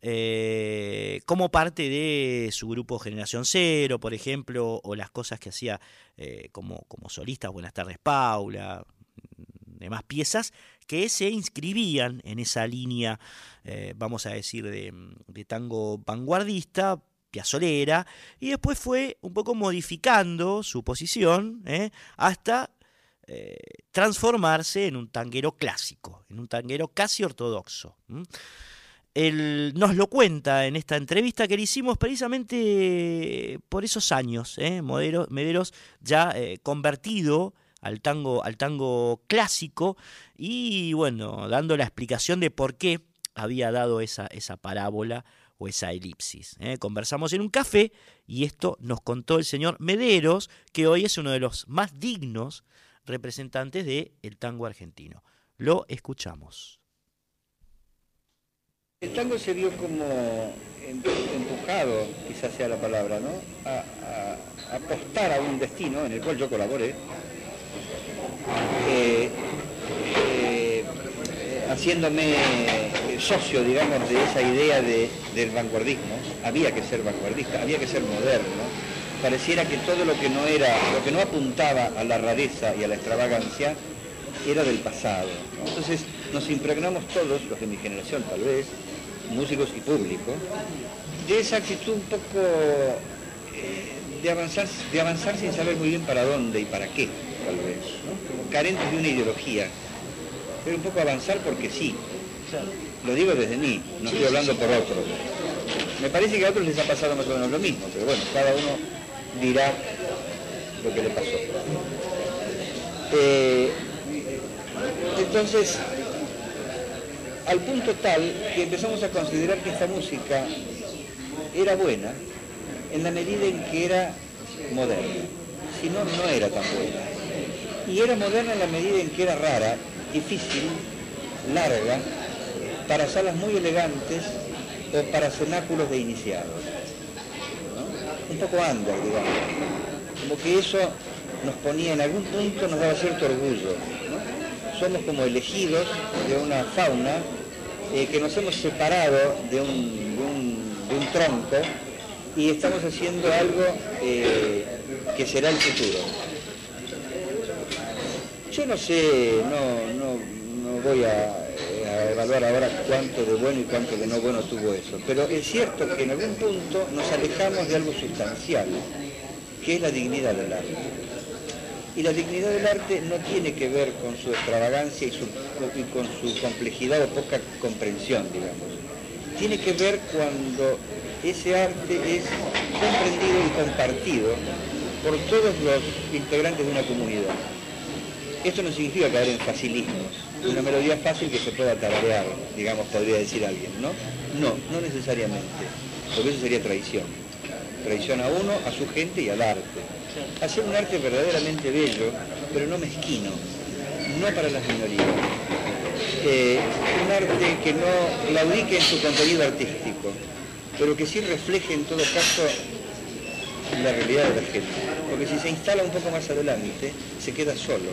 Como parte de su grupo Generación Cero, por ejemplo, o las cosas que hacía como, como solista, Buenas tardes Paula, demás piezas que se inscribían en esa línea, eh, vamos a decir, de, de tango vanguardista, piazolera, y después fue un poco modificando su posición eh, hasta eh, transformarse en un tanguero clásico, en un tanguero casi ortodoxo. Él nos lo cuenta en esta entrevista que le hicimos precisamente por esos años, ¿eh? Mederos ya eh, convertido al tango, al tango clásico y bueno, dando la explicación de por qué había dado esa, parábola o esa elipsis. ¿eh? Conversamos en un café y esto nos contó el señor Mederos, que hoy es uno de los más dignos representantes del el tango argentino. Lo escuchamos. El tango se vio como empujado, quizás sea la palabra, ¿no? A, apostar a un destino en el cual yo colaboré, eh, eh, haciéndome socio, digamos, de esa idea de, del vanguardismo. Había que ser vanguardista, había que ser moderno. Pareciera que todo lo que no era, lo que no apuntaba a la rareza y a la extravagancia, era del pasado. Entonces nos impregnamos todos, los de mi generación tal vez, músicos y público, de esa actitud un poco eh, de, avanzar, de avanzar sin saber muy bien para dónde y para qué tal vez, ¿no? carentes de una ideología, pero un poco avanzar porque sí. Lo digo desde mí, no estoy hablando por otros. Me parece que a otros les ha pasado más o menos lo mismo, pero bueno, cada uno dirá lo que le pasó. Eh, entonces, al punto tal que empezamos a considerar que esta música era buena en la medida en que era moderna. Si no, no era tan buena y era moderna en la medida en que era rara, difícil, larga, para salas muy elegantes o para cenáculos de iniciados. Un poco under, digamos. Como que eso nos ponía en algún punto, nos daba cierto orgullo. Somos como elegidos de una fauna eh, que nos hemos separado de un, tronco y estamos haciendo algo eh, que será el futuro. Yo no sé, no, no, no voy a, a, evaluar ahora cuánto de bueno y cuánto de no bueno tuvo eso, pero es cierto que en algún punto nos alejamos de algo sustancial, que es la dignidad del arte. Y la dignidad del arte no tiene que ver con su extravagancia y, con su complejidad o poca comprensión, digamos. Tiene que ver cuando ese arte es comprendido y compartido por todos los integrantes de una comunidad. Esto no significa caer en facilismos, una melodía fácil que se pueda tararear, digamos, podría decir alguien, ¿no? No, no necesariamente, porque eso sería traición. Traición a uno, a su gente y al arte. Hacer un arte verdaderamente bello, pero no mezquino, no para las minorías. Eh, un arte que no claudique en su contenido artístico, pero que sí refleje en todo caso la realidad de la gente. Porque si se instala un poco más adelante, se queda solo.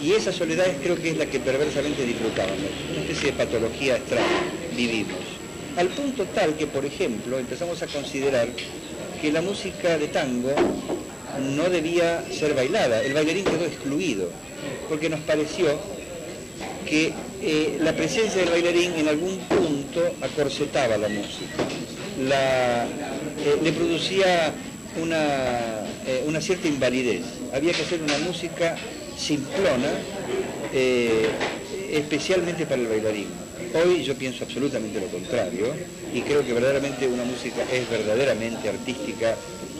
Y esa soledad creo que es la que perversamente disfrutábamos, una especie de patología extraña, vivimos. Al punto tal que, por ejemplo, empezamos a considerar que la música de tango no debía ser bailada, el bailarín quedó excluido, porque nos pareció que eh, la presencia del bailarín en algún punto acorsetaba la música, eh, le producía una, eh, una cierta invalidez. Había que hacer una música simplona, especialmente para el bailarín. Hoy yo pienso absolutamente lo contrario y creo que verdaderamente una música es verdaderamente artística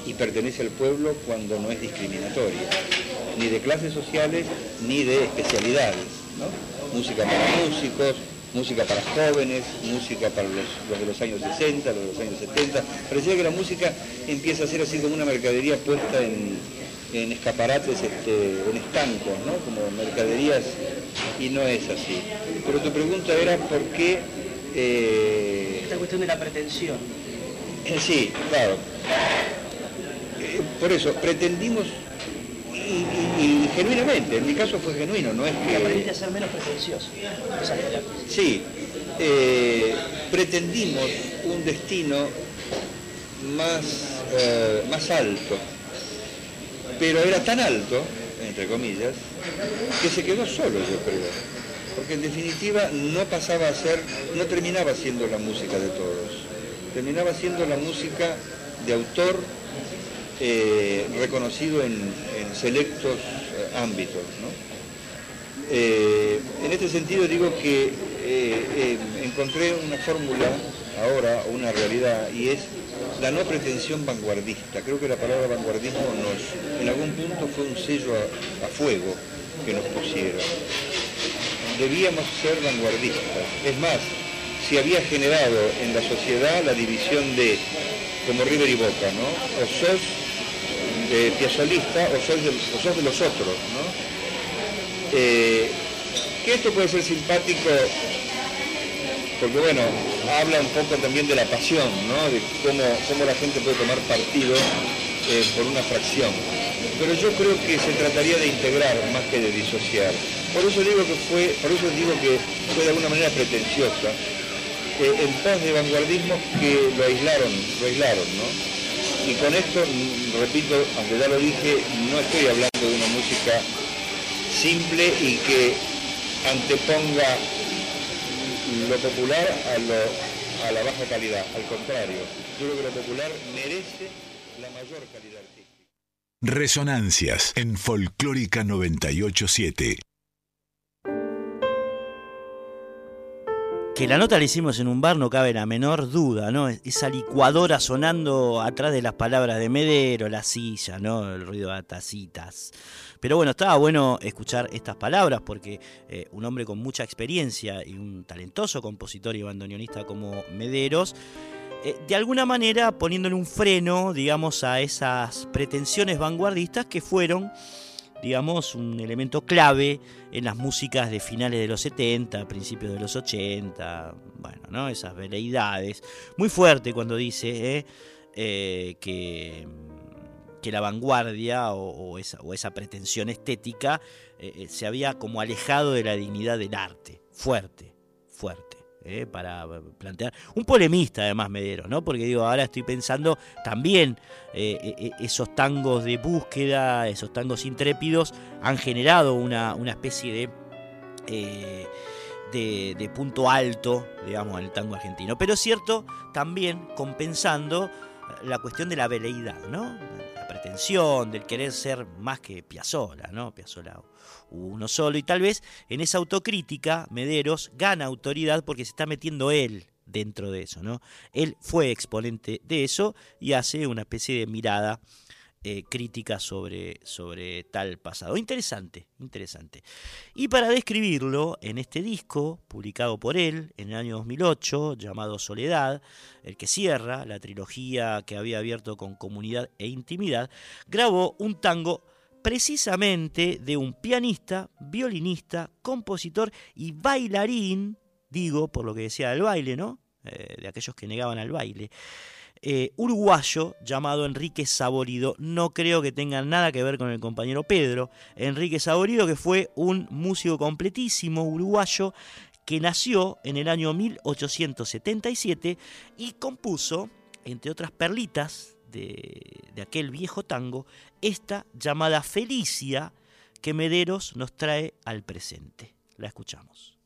y pertenece al pueblo cuando no es discriminatoria, ni de clases sociales ni de especialidades. ¿no? Música para músicos, música para jóvenes, música para los, los de los años 60, los de los años 70. Parecía que la música empieza a ser así como una mercadería puesta en, en escaparates, este, en estancos, ¿no? como mercaderías, y no es así. Pero tu pregunta era por qué... eh, Esta cuestión de la pretensión. eh, Sí, claro. Eh, Por eso, pretendimos, y, y- y genuinamente, en mi caso fue genuino, no es Que aprendiste a ser menos pretencioso. Sí, eh, pretendimos un destino más, eh, más alto, pero era tan alto, entre comillas, que se quedó solo, yo creo. Porque en definitiva no pasaba a ser, no terminaba siendo la música de todos, terminaba siendo la música de autor eh, reconocido en, selectos eh, ámbitos. Eh, en este sentido digo que encontré una fórmula ahora, una realidad, y es la no pretensión vanguardista. Creo que la palabra vanguardismo nos, en algún punto fue un sello a, fuego que nos pusieron. Debíamos ser vanguardistas. Es más, si había generado en la sociedad la división de, como River y Boca, ¿no? O sos eh, o sos, de, los otros, ¿no? Eh, que esto puede ser simpático porque bueno, habla un poco también de la pasión, ¿no? De cómo, cómo la gente puede tomar partido eh, por una fracción. Pero yo creo que se trataría de integrar más que de disociar. Por eso digo que fue, por eso digo que fue de alguna manera pretenciosa, eh, en pos de vanguardismo que lo aislaron, lo aislaron, ¿no? Y con esto, repito, aunque ya lo dije, no estoy hablando de una música simple y que anteponga lo popular a la baja calidad. Al contrario, yo creo que lo popular merece la mayor calidad artística. Resonancias en Folclórica 987. Que la nota la hicimos en un bar no cabe la menor duda, ¿no? Esa licuadora sonando atrás de las palabras de Medero, la silla, ¿no? El ruido de tacitas. Pero bueno, estaba bueno escuchar estas palabras porque eh, un hombre con mucha experiencia y un talentoso compositor y bandoneonista como Mederos, eh, de alguna manera poniéndole un freno, digamos, a esas pretensiones vanguardistas que fueron digamos, un elemento clave en las músicas de finales de los 70, principios de los 80, bueno, ¿no? Esas veleidades. Muy fuerte cuando dice eh, eh, que, que la vanguardia o, esa, o esa pretensión estética eh, se había como alejado de la dignidad del arte. Fuerte, fuerte. Eh, para plantear un polemista además Medero, ¿no? Porque digo, ahora estoy pensando también eh, eh, esos tangos de búsqueda, esos tangos intrépidos han generado una, una especie de, eh, de, punto alto, digamos, en el tango argentino. Pero es cierto, también compensando la cuestión de la veleidad, ¿no? La pretensión del querer ser más que Piazzolla, ¿no? Piazzolla uno solo y tal vez en esa autocrítica Mederos gana autoridad porque se está metiendo él dentro de eso, ¿no? Él fue exponente de eso y hace una especie de mirada eh, crítica sobre, sobre tal pasado. Interesante, interesante. Y para describirlo, en este disco, publicado por él en el año 2008, llamado Soledad, el que cierra la trilogía que había abierto con Comunidad e Intimidad, grabó un tango precisamente de un pianista, violinista, compositor y bailarín, digo por lo que decía del baile, ¿no? Eh, de aquellos que negaban al baile. eh, uruguayo llamado Enrique Saborido. No creo que tenga nada que ver con el compañero Pedro. Enrique Saborido, que fue un músico completísimo uruguayo que nació en el año 1877 y compuso, entre otras perlitas de, aquel viejo tango, esta llamada Felicia que Mederos nos trae al presente. La escuchamos.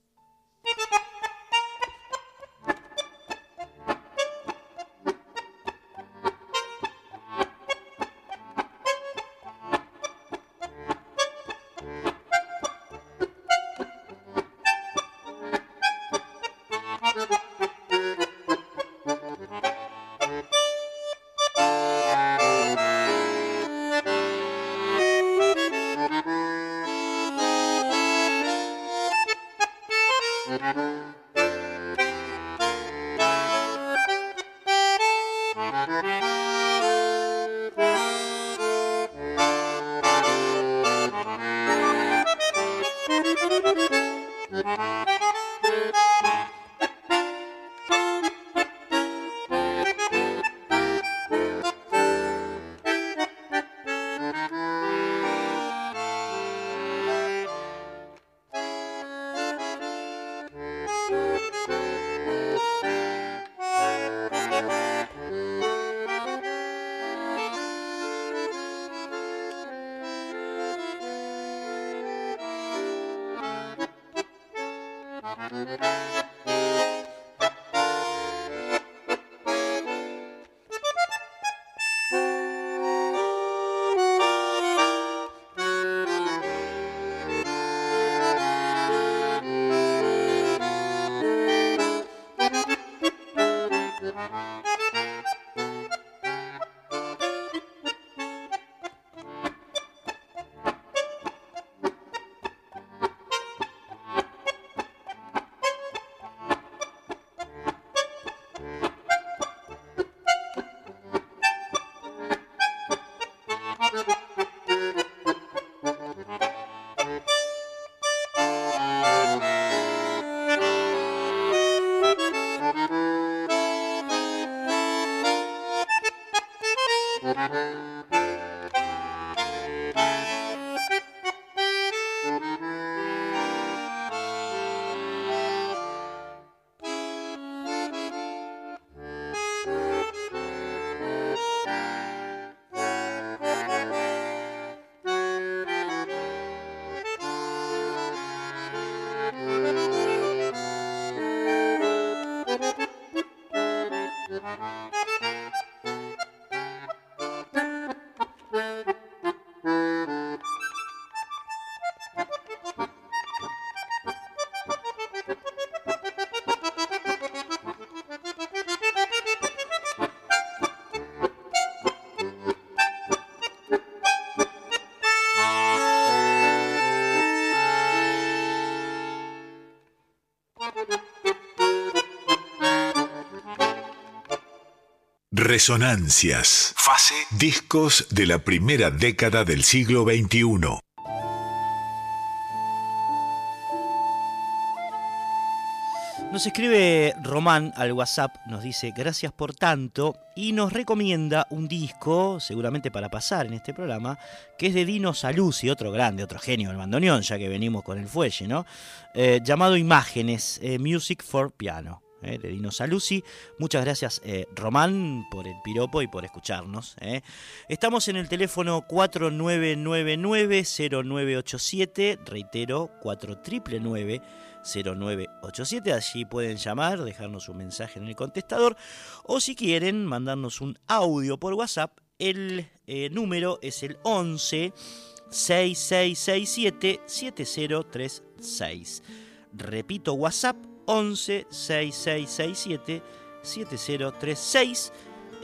Resonancias. Fase. Discos de la primera década del siglo XXI. Nos escribe Román al WhatsApp, nos dice gracias por tanto y nos recomienda un disco, seguramente para pasar en este programa, que es de Dino Saluzzi, otro grande, otro genio del bandoneón, ya que venimos con el fuelle, ¿no? Eh, llamado Imágenes, eh, Music for Piano eh, de Dino Saluzzi. Muchas gracias, eh, Román, por el piropo y por escucharnos. eh. Estamos en el teléfono 4999-0987, reitero, 4999-0987. Allí pueden llamar, dejarnos un mensaje en el contestador, o si quieren, mandarnos un audio por WhatsApp. El eh, número es el 11 6667 7036. Repito, WhatsApp 11 6667 7036.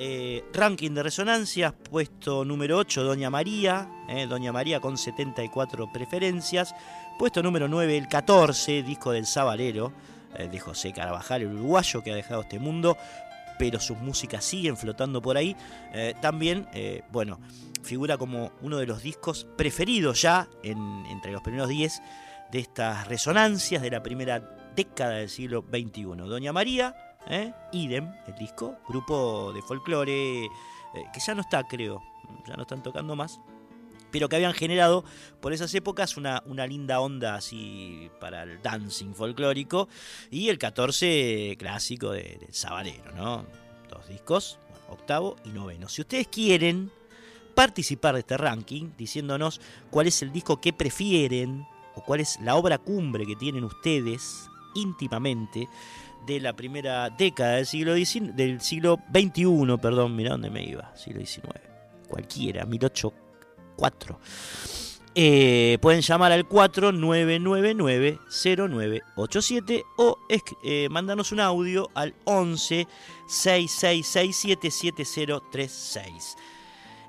Eh, ranking de resonancias, puesto número 8, Doña María, eh, Doña María con 74 preferencias. Puesto número 9, el 14, disco del Sabalero, eh, de José Carvajal, el uruguayo que ha dejado este mundo, pero sus músicas siguen flotando por ahí. Eh, también, bueno, figura como uno de los discos preferidos ya en- entre los primeros 10 de estas resonancias de la primera década del siglo XXI. Doña María, ¿eh? idem, el disco, grupo de folclore eh, que ya no está, creo, ya no están tocando más, pero que habían generado por esas épocas una, una linda onda así para el dancing folclórico y el 14 clásico de- del Sabalero, ¿no? Dos discos, bueno, octavo y noveno. Si ustedes quieren participar de este ranking diciéndonos cuál es el disco que prefieren o cuál es la obra cumbre que tienen ustedes íntimamente de la primera década del siglo, del siglo XXI, perdón, mira dónde me iba, siglo XIX, cualquiera, 1804. Eh, pueden llamar al 4999-0987 o eh, mandarnos un audio al 11 6667 7036.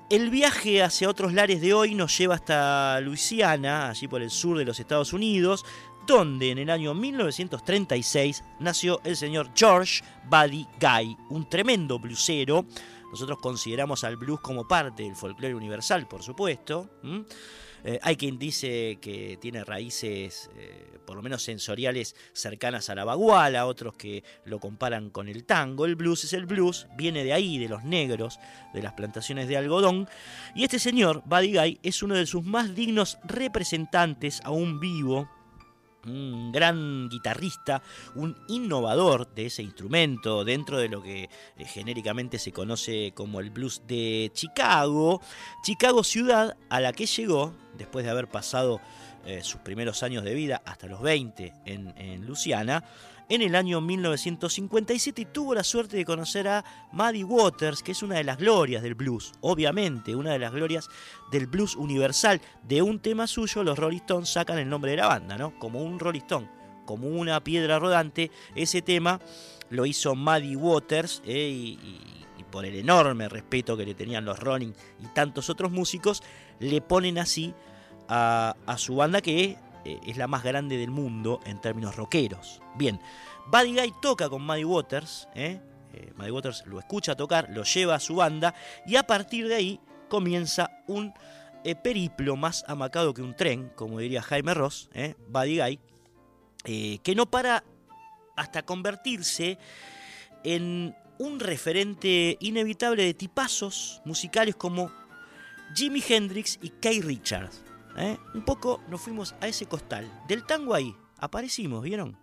El viaje hacia otros lares de hoy nos lleva hasta Luisiana, allí por el sur de los Estados Unidos, donde en el año 1936 nació el señor George Buddy Guy, un tremendo blusero. Nosotros consideramos al blues como parte del folclore universal, por supuesto. Eh, hay quien dice que tiene raíces, eh, por lo menos sensoriales, cercanas a la baguala, otros que lo comparan con el tango. El blues es el blues, viene de ahí, de los negros, de las plantaciones de algodón. Y este señor, Buddy Guy, es uno de sus más dignos representantes aún vivo un gran guitarrista, un innovador de ese instrumento dentro de lo que eh, genéricamente se conoce como el blues de Chicago. Chicago ciudad a la que llegó después de haber pasado eh, sus primeros años de vida hasta los 20 en, en Luciana. En el año 1957 y tuvo la suerte de conocer a Maddie Waters, que es una de las glorias del blues, obviamente, una de las glorias del blues universal. De un tema suyo, los Rolling Stones sacan el nombre de la banda, ¿no? Como un Rolling Stone, como una piedra rodante, ese tema lo hizo Muddy Waters eh, y por el enorme respeto que le tenían los Rolling y tantos otros músicos, le ponen así a, a su banda que eh, es la más grande del mundo en términos rockeros. Bien, Buddy Guy toca con Muddy Waters, eh, eh, Muddy Waters lo escucha tocar, lo lleva a su banda y a partir de ahí comienza un eh, periplo más amacado que un tren, como diría Jaime Ross, Buddy Guy, que no para hasta convertirse en un referente inevitable de tipazos musicales como Jimi Hendrix y Kay Richards. ¿Eh? Un poco nos fuimos a ese costal. Del tango ahí, aparecimos, ¿vieron?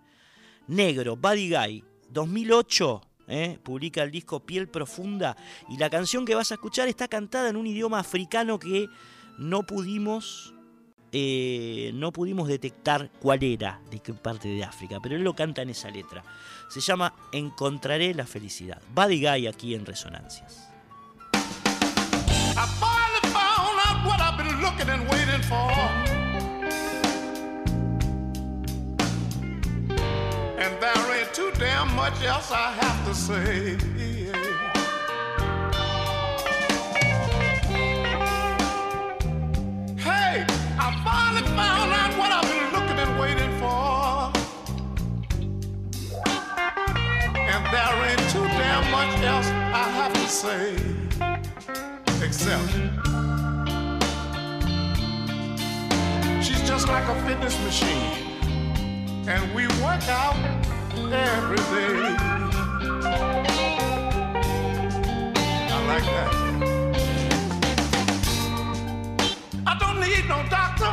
Negro, Buddy Guy, 2008, ¿eh? publica el disco Piel Profunda y la canción que vas a escuchar está cantada en un idioma africano que no pudimos eh, no pudimos detectar cuál era, de qué parte de África, pero él lo canta en esa letra. Se llama Encontraré la felicidad. Buddy Guy aquí en Resonancias. Looking and waiting for. And there ain't too damn much else I have to say. Hey, I finally found out what I've been looking and waiting for. And there ain't too damn much else I have to say except she's just like a fitness machine, and we work out every day. I like that. I don't need no doctor,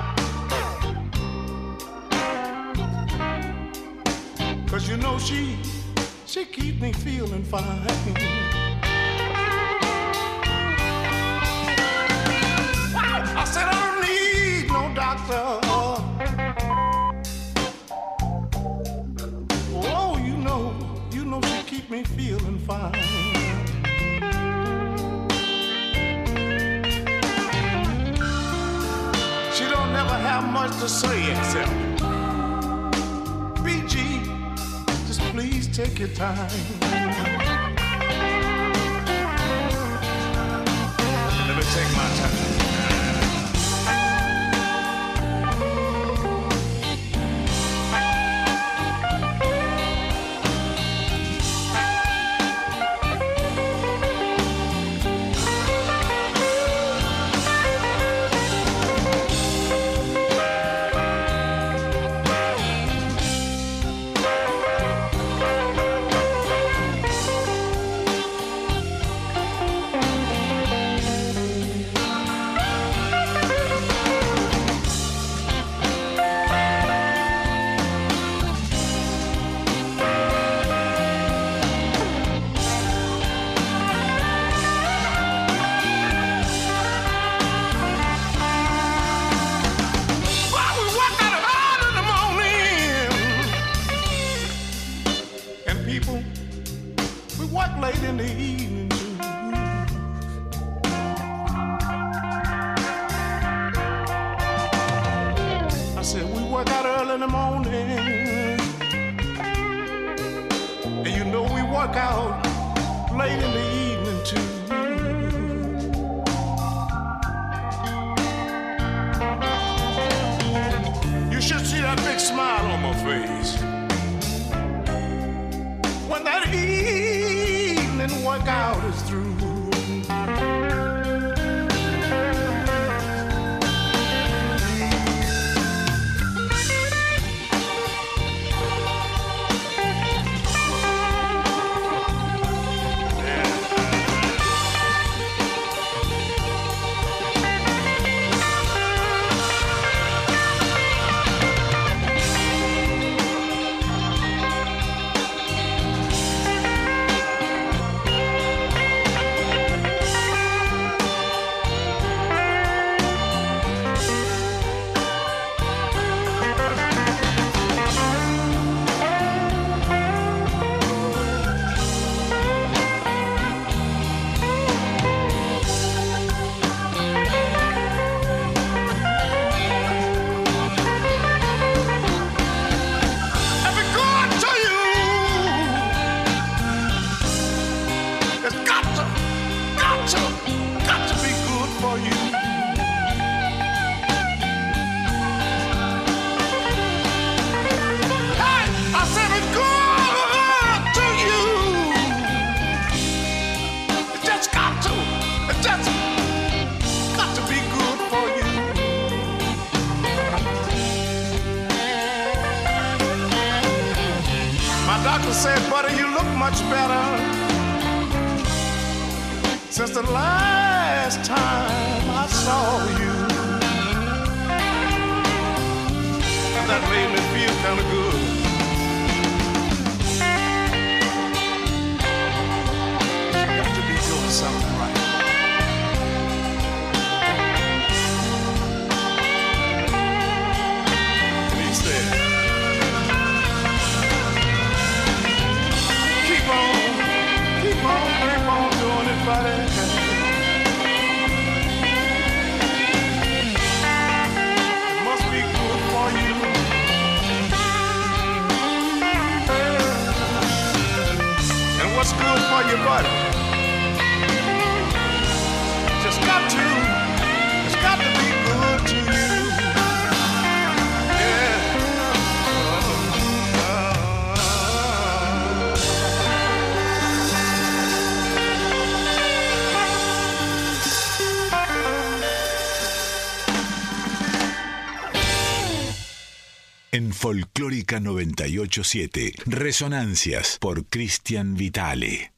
cause you know she she keep me feeling fine. I said I don't need doctor. Oh. oh, you know, you know she keep me feeling fine. She don't never have much to say except BG, just please take your time. Let me take my time. Face. When that evening workout is through. Folclórica 987, Resonancias por Cristian Vitale.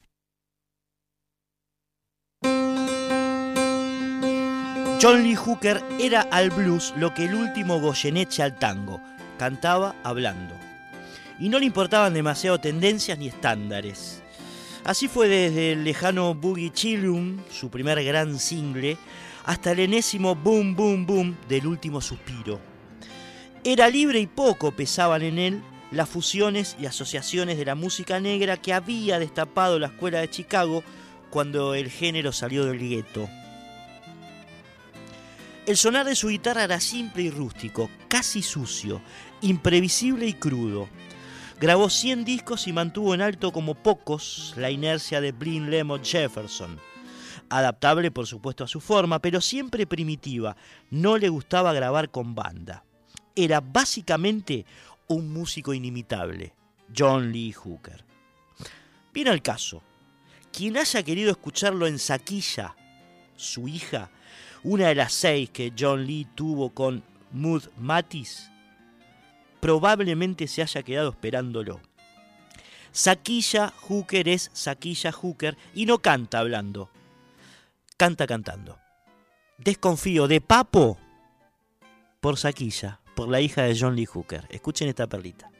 John Lee Hooker era al blues lo que el último Goyeneche al tango, cantaba hablando. Y no le importaban demasiado tendencias ni estándares. Así fue desde el lejano Boogie Chillum, su primer gran single, hasta el enésimo Boom Boom Boom del último suspiro. Era libre y poco pesaban en él las fusiones y asociaciones de la música negra que había destapado la escuela de Chicago cuando el género salió del gueto. El sonar de su guitarra era simple y rústico, casi sucio, imprevisible y crudo. Grabó 100 discos y mantuvo en alto como pocos la inercia de Blin Lemon Jefferson. Adaptable por supuesto a su forma, pero siempre primitiva. No le gustaba grabar con banda. Era básicamente un músico inimitable, John Lee Hooker. Viene al caso. Quien haya querido escucharlo en Saquilla, su hija, una de las seis que John Lee tuvo con Mood Matis, probablemente se haya quedado esperándolo. Saquilla Hooker es Saquilla Hooker y no canta hablando, canta cantando. Desconfío de Papo por Saquilla, por la hija de John Lee Hooker. Escuchen esta perlita.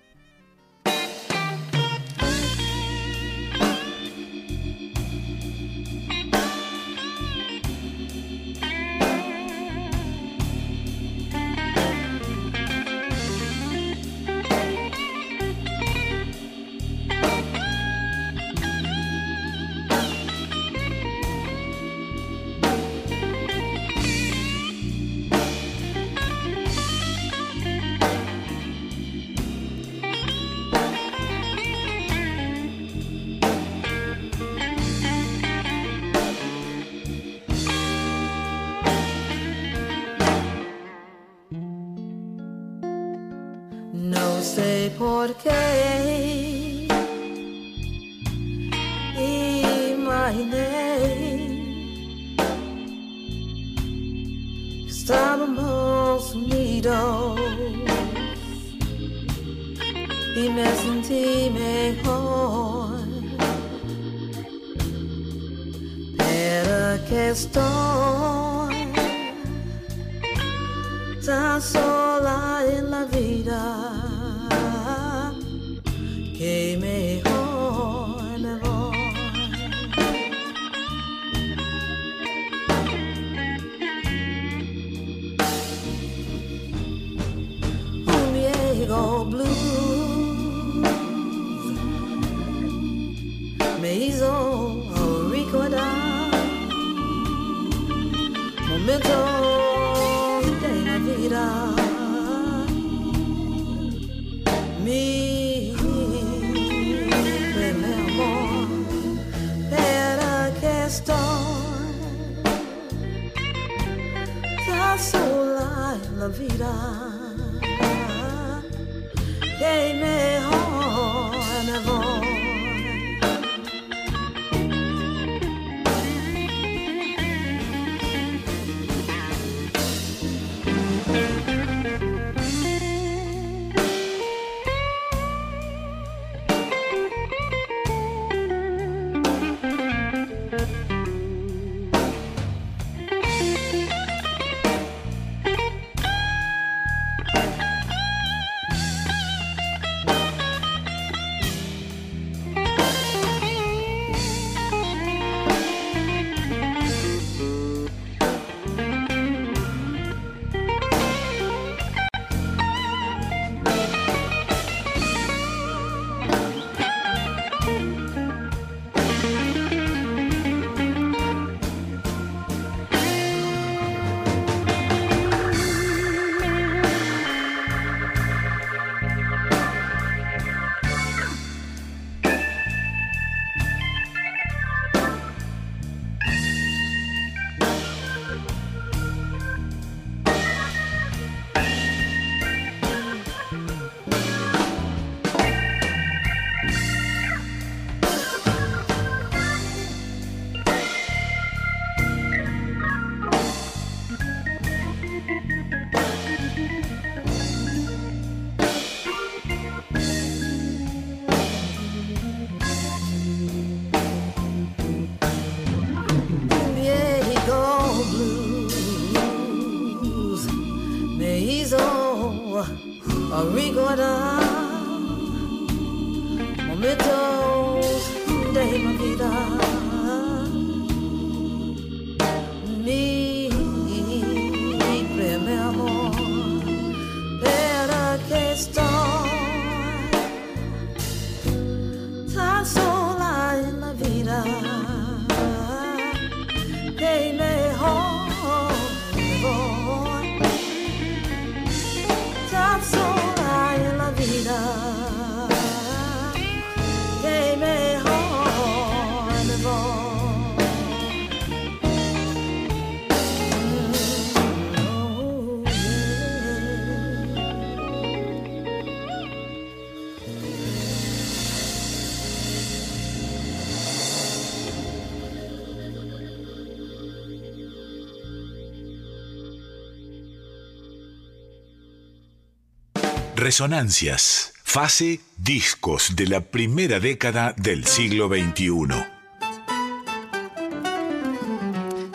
Resonancias. Fase discos de la primera década del siglo XXI.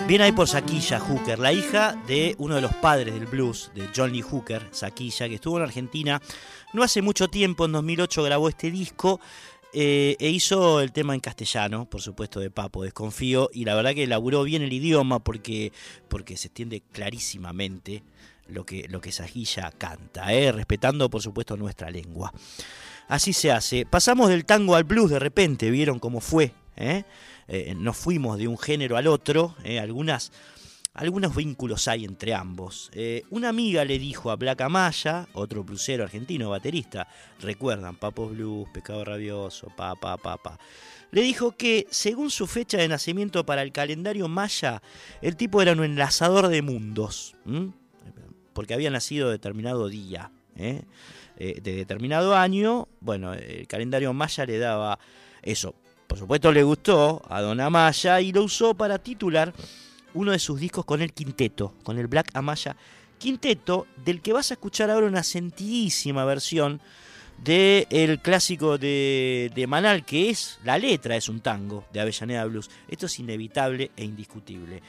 Viene ahí por Saquilla Hooker, la hija de uno de los padres del blues, de John Lee Hooker, Saquilla, que estuvo en Argentina no hace mucho tiempo, en 2008 grabó este disco eh, e hizo el tema en castellano, por supuesto, de Papo, desconfío, y la verdad que elaboró bien el idioma porque, porque se entiende clarísimamente lo que, lo que Saquilla canta, eh, respetando por supuesto nuestra lengua. Así se hace. Pasamos del tango al blues de repente, vieron cómo fue. ¿eh? Eh, nos fuimos de un género al otro, ¿eh? algunas, algunos vínculos hay entre ambos. Una amiga le dijo a Black Amaya, otro blusero argentino, baterista, recuerdan, Papos Blues, Pescado Rabioso, pa, pa, pa, pa. Le dijo que, según su fecha de nacimiento para el calendario maya, el tipo era un enlazador de mundos. Porque había nacido determinado día. ¿eh? Eh, de determinado año, bueno, el calendario maya le daba eso. Por supuesto le gustó a Don Amaya y lo usó para titular uno de sus discos con el quinteto, con el Black Amaya Quinteto, del que vas a escuchar ahora una sentidísima versión del clásico de, de Manal, que es, la letra es un tango de Avellaneda Blues. Esto es inevitable e indiscutible.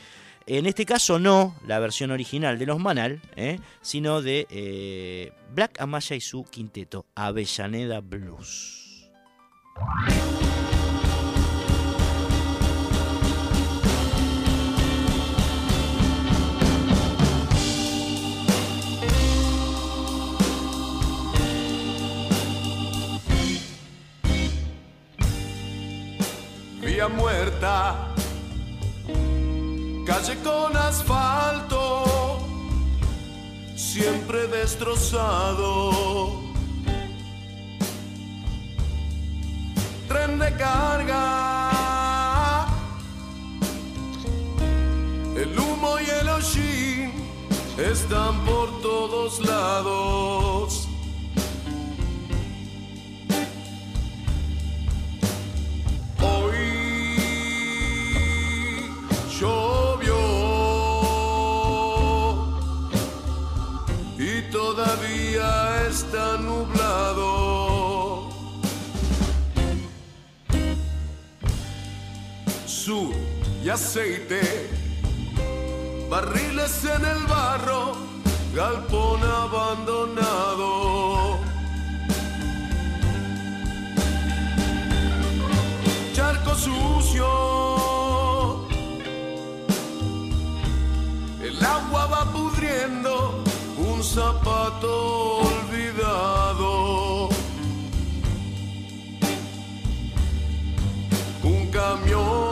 En este caso no la versión original de los Manal, ¿eh? sino de eh, Black Amaya y su quinteto, Avellaneda Blues. Vía muerta, calle con asfalto, siempre destrozado. Tren de carga, el humo y el hollín están por todos lados. Y aceite, barriles en el barro, galpón abandonado. Charco sucio, el agua va pudriendo un zapato olvidado. Un camión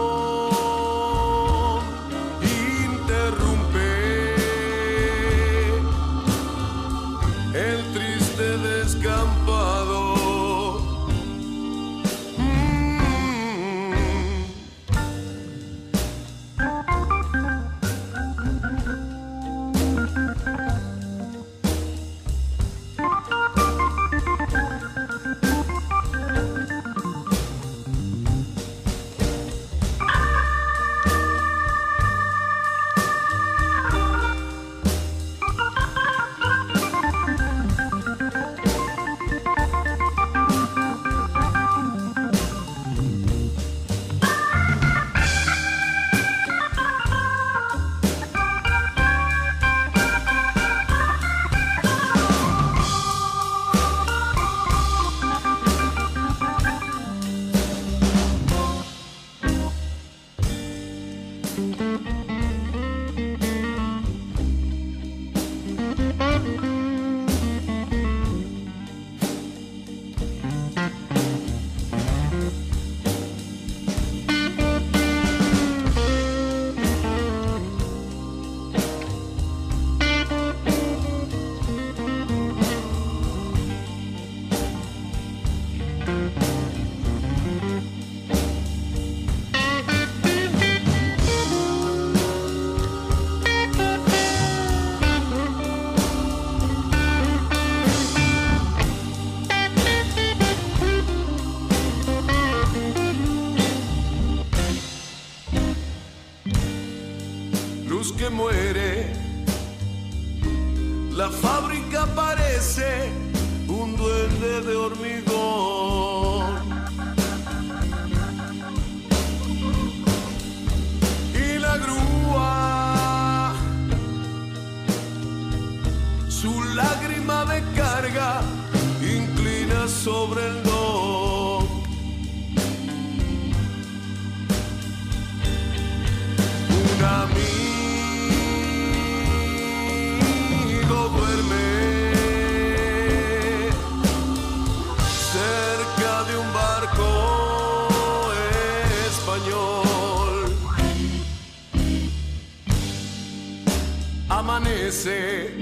Amanece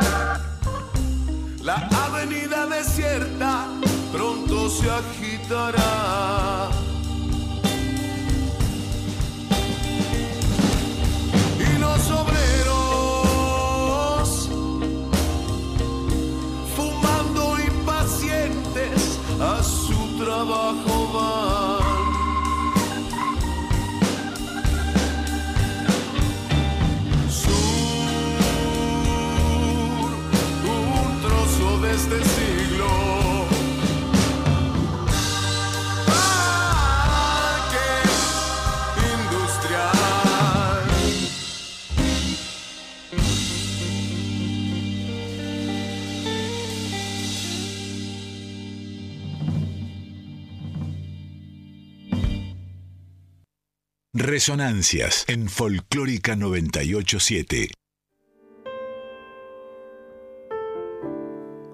la avenida desierta, pronto se agitará. Resonancias en Folclórica 987.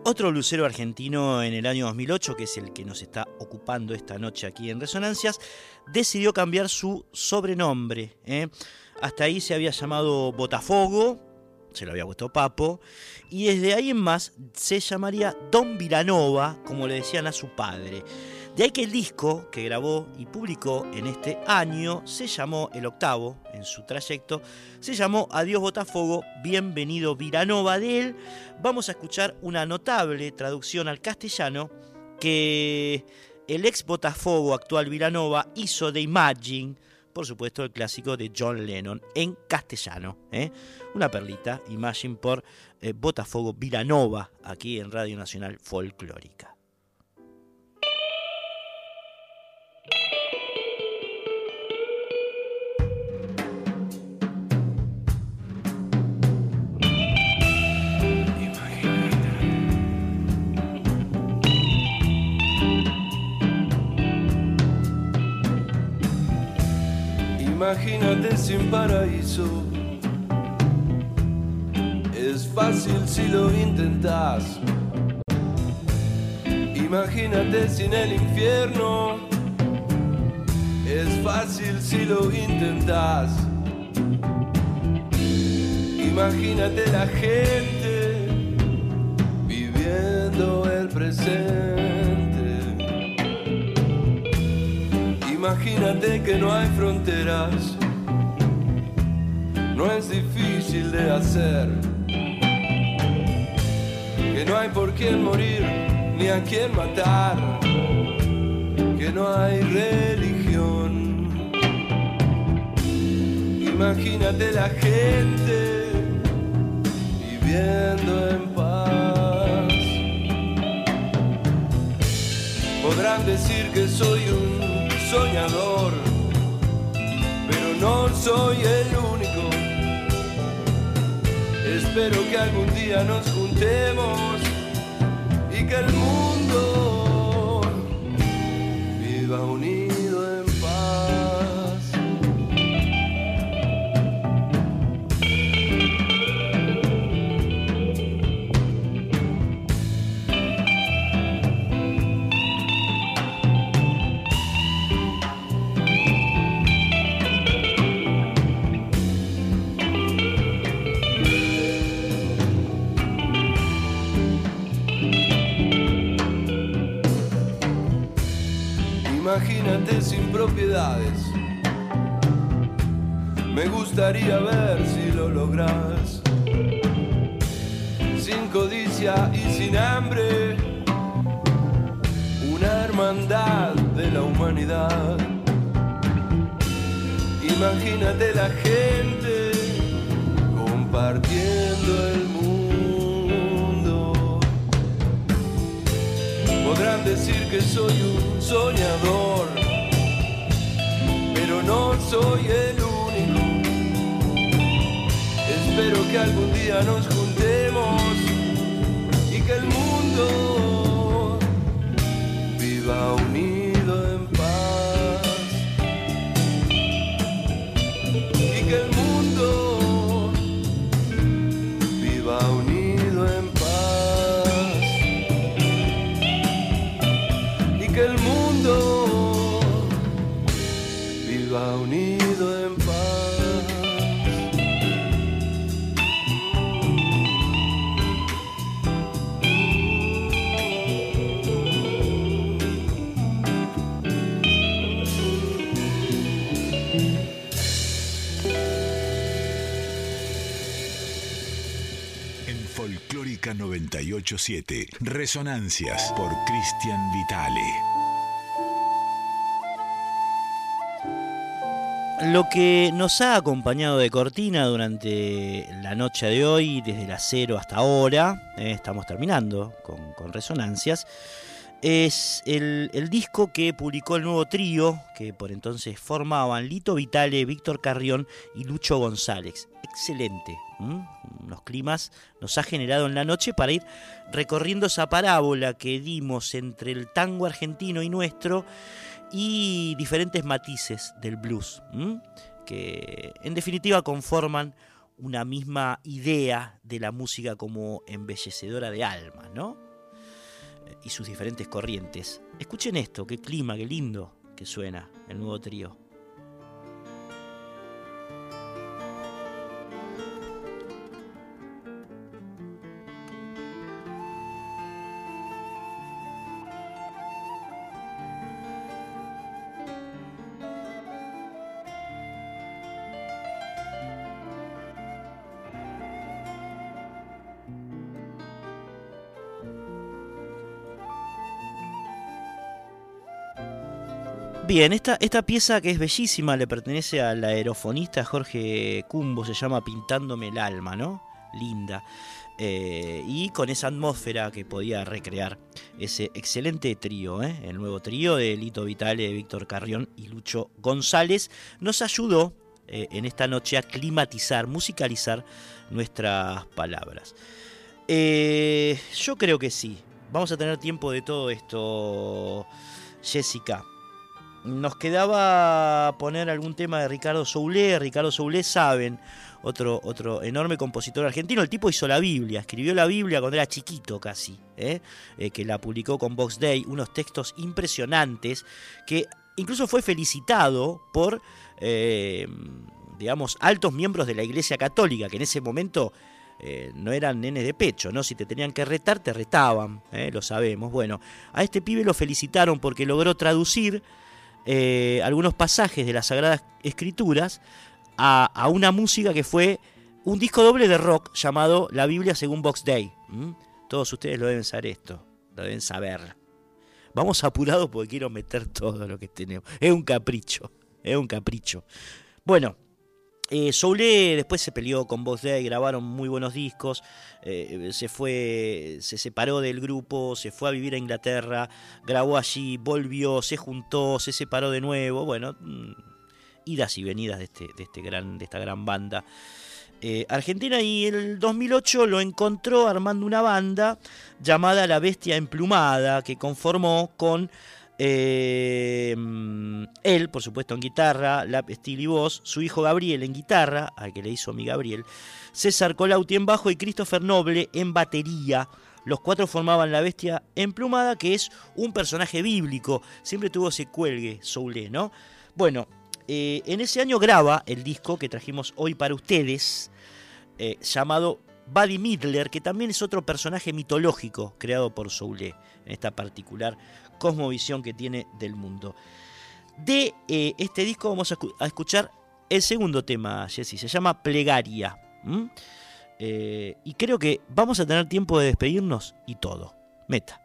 Otro lucero argentino en el año 2008, que es el que nos está ocupando esta noche aquí en Resonancias, decidió cambiar su sobrenombre. ¿eh? Hasta ahí se había llamado Botafogo, se lo había puesto Papo, y desde ahí en más se llamaría Don Vilanova, como le decían a su padre. De ahí que el disco que grabó y publicó en este año se llamó, el octavo en su trayecto, se llamó Adiós Botafogo, Bienvenido Vilanova. De él vamos a escuchar una notable traducción al castellano que el ex Botafogo actual Vilanova hizo de Imagine, por supuesto el clásico de John Lennon en castellano. ¿eh? Una perlita, Imagine por eh, Botafogo Vilanova, aquí en Radio Nacional Folclórica. Imagínate sin paraíso. Es fácil si lo intentas. Imagínate sin el infierno. Es fácil si lo intentas. Imagínate la gente viviendo el presente. Imagínate que no hay fronteras. No es difícil de hacer. Que no hay por quién morir ni a quién matar. Que no hay religión. Imagínate la gente viviendo en paz. Podrán decir que soy un soñador, pero no soy el único. Espero que algún día nos juntemos y que el mundo Me gustaría ver si lo logras. Sin codicia y sin hambre. Una hermandad de la humanidad. Imagínate la gente compartiendo el mundo. Podrán decir que soy un soñador, no soy el único. Espero que algún día nos juntemos y que el mundo 987, Resonancias por Cristian Vitale. Lo que nos ha acompañado de cortina durante la noche de hoy, desde las 0 hasta ahora, eh, estamos terminando con, con Resonancias, es el, el disco que publicó el nuevo trío, que por entonces formaban Lito Vitale, Víctor Carrión y Lucho González. Excelente. Unos climas nos ha generado en la noche para ir recorriendo esa parábola que dimos entre el tango argentino y nuestro y diferentes matices del blues, que en definitiva conforman una misma idea de la música como embellecedora de alma, ¿no? Y sus diferentes corrientes. Escuchen esto, qué clima, qué lindo que suena el nuevo trío. Bien, esta, esta pieza que es bellísima le pertenece al aerofonista Jorge Cumbo, se llama Pintándome el alma, ¿no? Linda. Eh, y con esa atmósfera que podía recrear ese excelente trío, ¿eh? el nuevo trío de Lito Vitale, Víctor Carrión y Lucho González, nos ayudó eh, en esta noche a climatizar, musicalizar nuestras palabras. Eh, yo creo que sí. Vamos a tener tiempo de todo esto, Jessica. Nos quedaba poner algún tema de Ricardo Soulé. Ricardo Soulé, saben, otro, otro enorme compositor argentino. El tipo hizo la Biblia, escribió la Biblia cuando era chiquito casi, ¿eh? Eh, que la publicó con Box Day. Unos textos impresionantes que incluso fue felicitado por, eh, digamos, altos miembros de la Iglesia Católica, que en ese momento no eran nenes de pecho, ¿no? Si te tenían que retar, te retaban, lo sabemos. Bueno, a este pibe lo felicitaron porque logró traducir eh, algunos pasajes de las Sagradas Escrituras a, a una música que fue un disco doble de rock llamado La Biblia según Box Day. Todos ustedes lo deben saber esto, lo deben saber. Vamos apurados porque quiero meter todo lo que tenemos. Es un capricho, es un capricho. Bueno, eh, Soulé después se peleó con Box Day, grabaron muy buenos discos, eh, se fue, se separó del grupo, se fue a vivir a Inglaterra, grabó allí, volvió, se juntó, se separó de nuevo, bueno, mm, idas y venidas de, este, de, este gran, de esta gran banda. Eh, Argentina y el 2008 lo encontró armando una banda llamada La Bestia Emplumada, que conformó con eh, él, por supuesto, en guitarra, Lap Steel y voz, su hijo Gabriel en guitarra, al que le hizo mi Gabriel, César Colauti en bajo y Christopher Noble en batería. Los cuatro formaban la bestia emplumada, que es un personaje bíblico. Siempre tuvo ese cuelgue, Soulé, ¿no? Bueno, eh, en ese año graba el disco que trajimos hoy para ustedes, eh, llamado Buddy Midler, que también es otro personaje mitológico creado por Soulé, en esta particular cosmovisión que tiene del mundo. De eh, este disco vamos a, escu- a escuchar el segundo tema, Jesse, se llama Plegaria. Eh, y creo que vamos a tener tiempo de despedirnos y todo. Meta.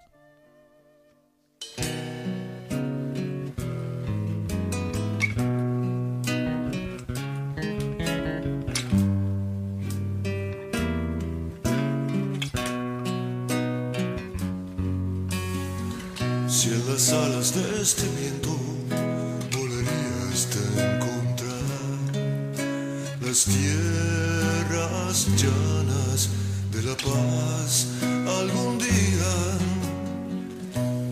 Alas de este viento volarías de encontrar las tierras llanas de la paz algún día,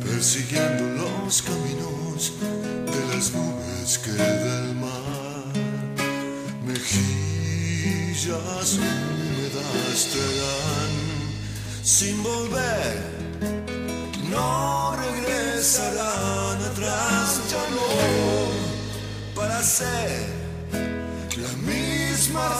persiguiendo los caminos de las nubes que del mar, mejillas húmedas te dan. Sin volver no regresarán atrás, ya no, para ser la misma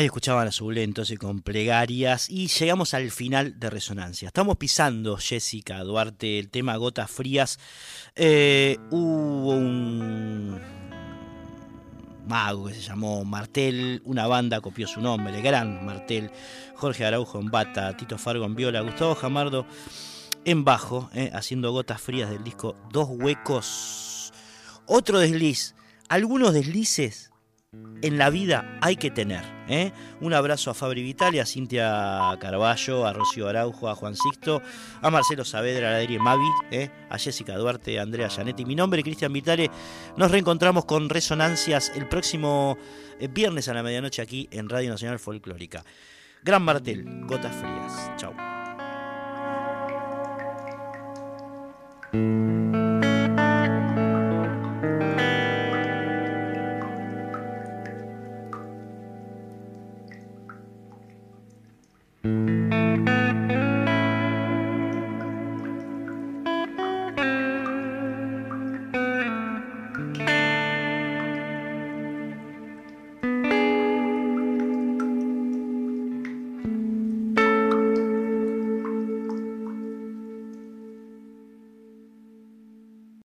Ahí escuchaban a Sublet entonces con plegarias y llegamos al final de Resonancia. Estamos pisando, Jessica Duarte, el tema Gotas Frías. Eh, hubo un mago que se llamó Martel, una banda copió su nombre, el gran Martel, Jorge Araujo en bata, Tito Fargo en viola, Gustavo Jamardo en bajo, eh, haciendo gotas frías del disco Dos Huecos. Otro desliz, algunos deslices en la vida hay que tener. ¿eh? Un abrazo a Fabri Vitali, a Cintia Carballo, a Rocío Araujo, a Juan Sixto, a Marcelo Saavedra, a Adri Mavi, ¿eh? a Jessica Duarte, a Andrea Janetti. Mi nombre es Cristian Vitale. Nos reencontramos con Resonancias el próximo eh, viernes a la medianoche aquí en Radio Nacional Folclórica. Gran Martel, Gotas Frías. Chau.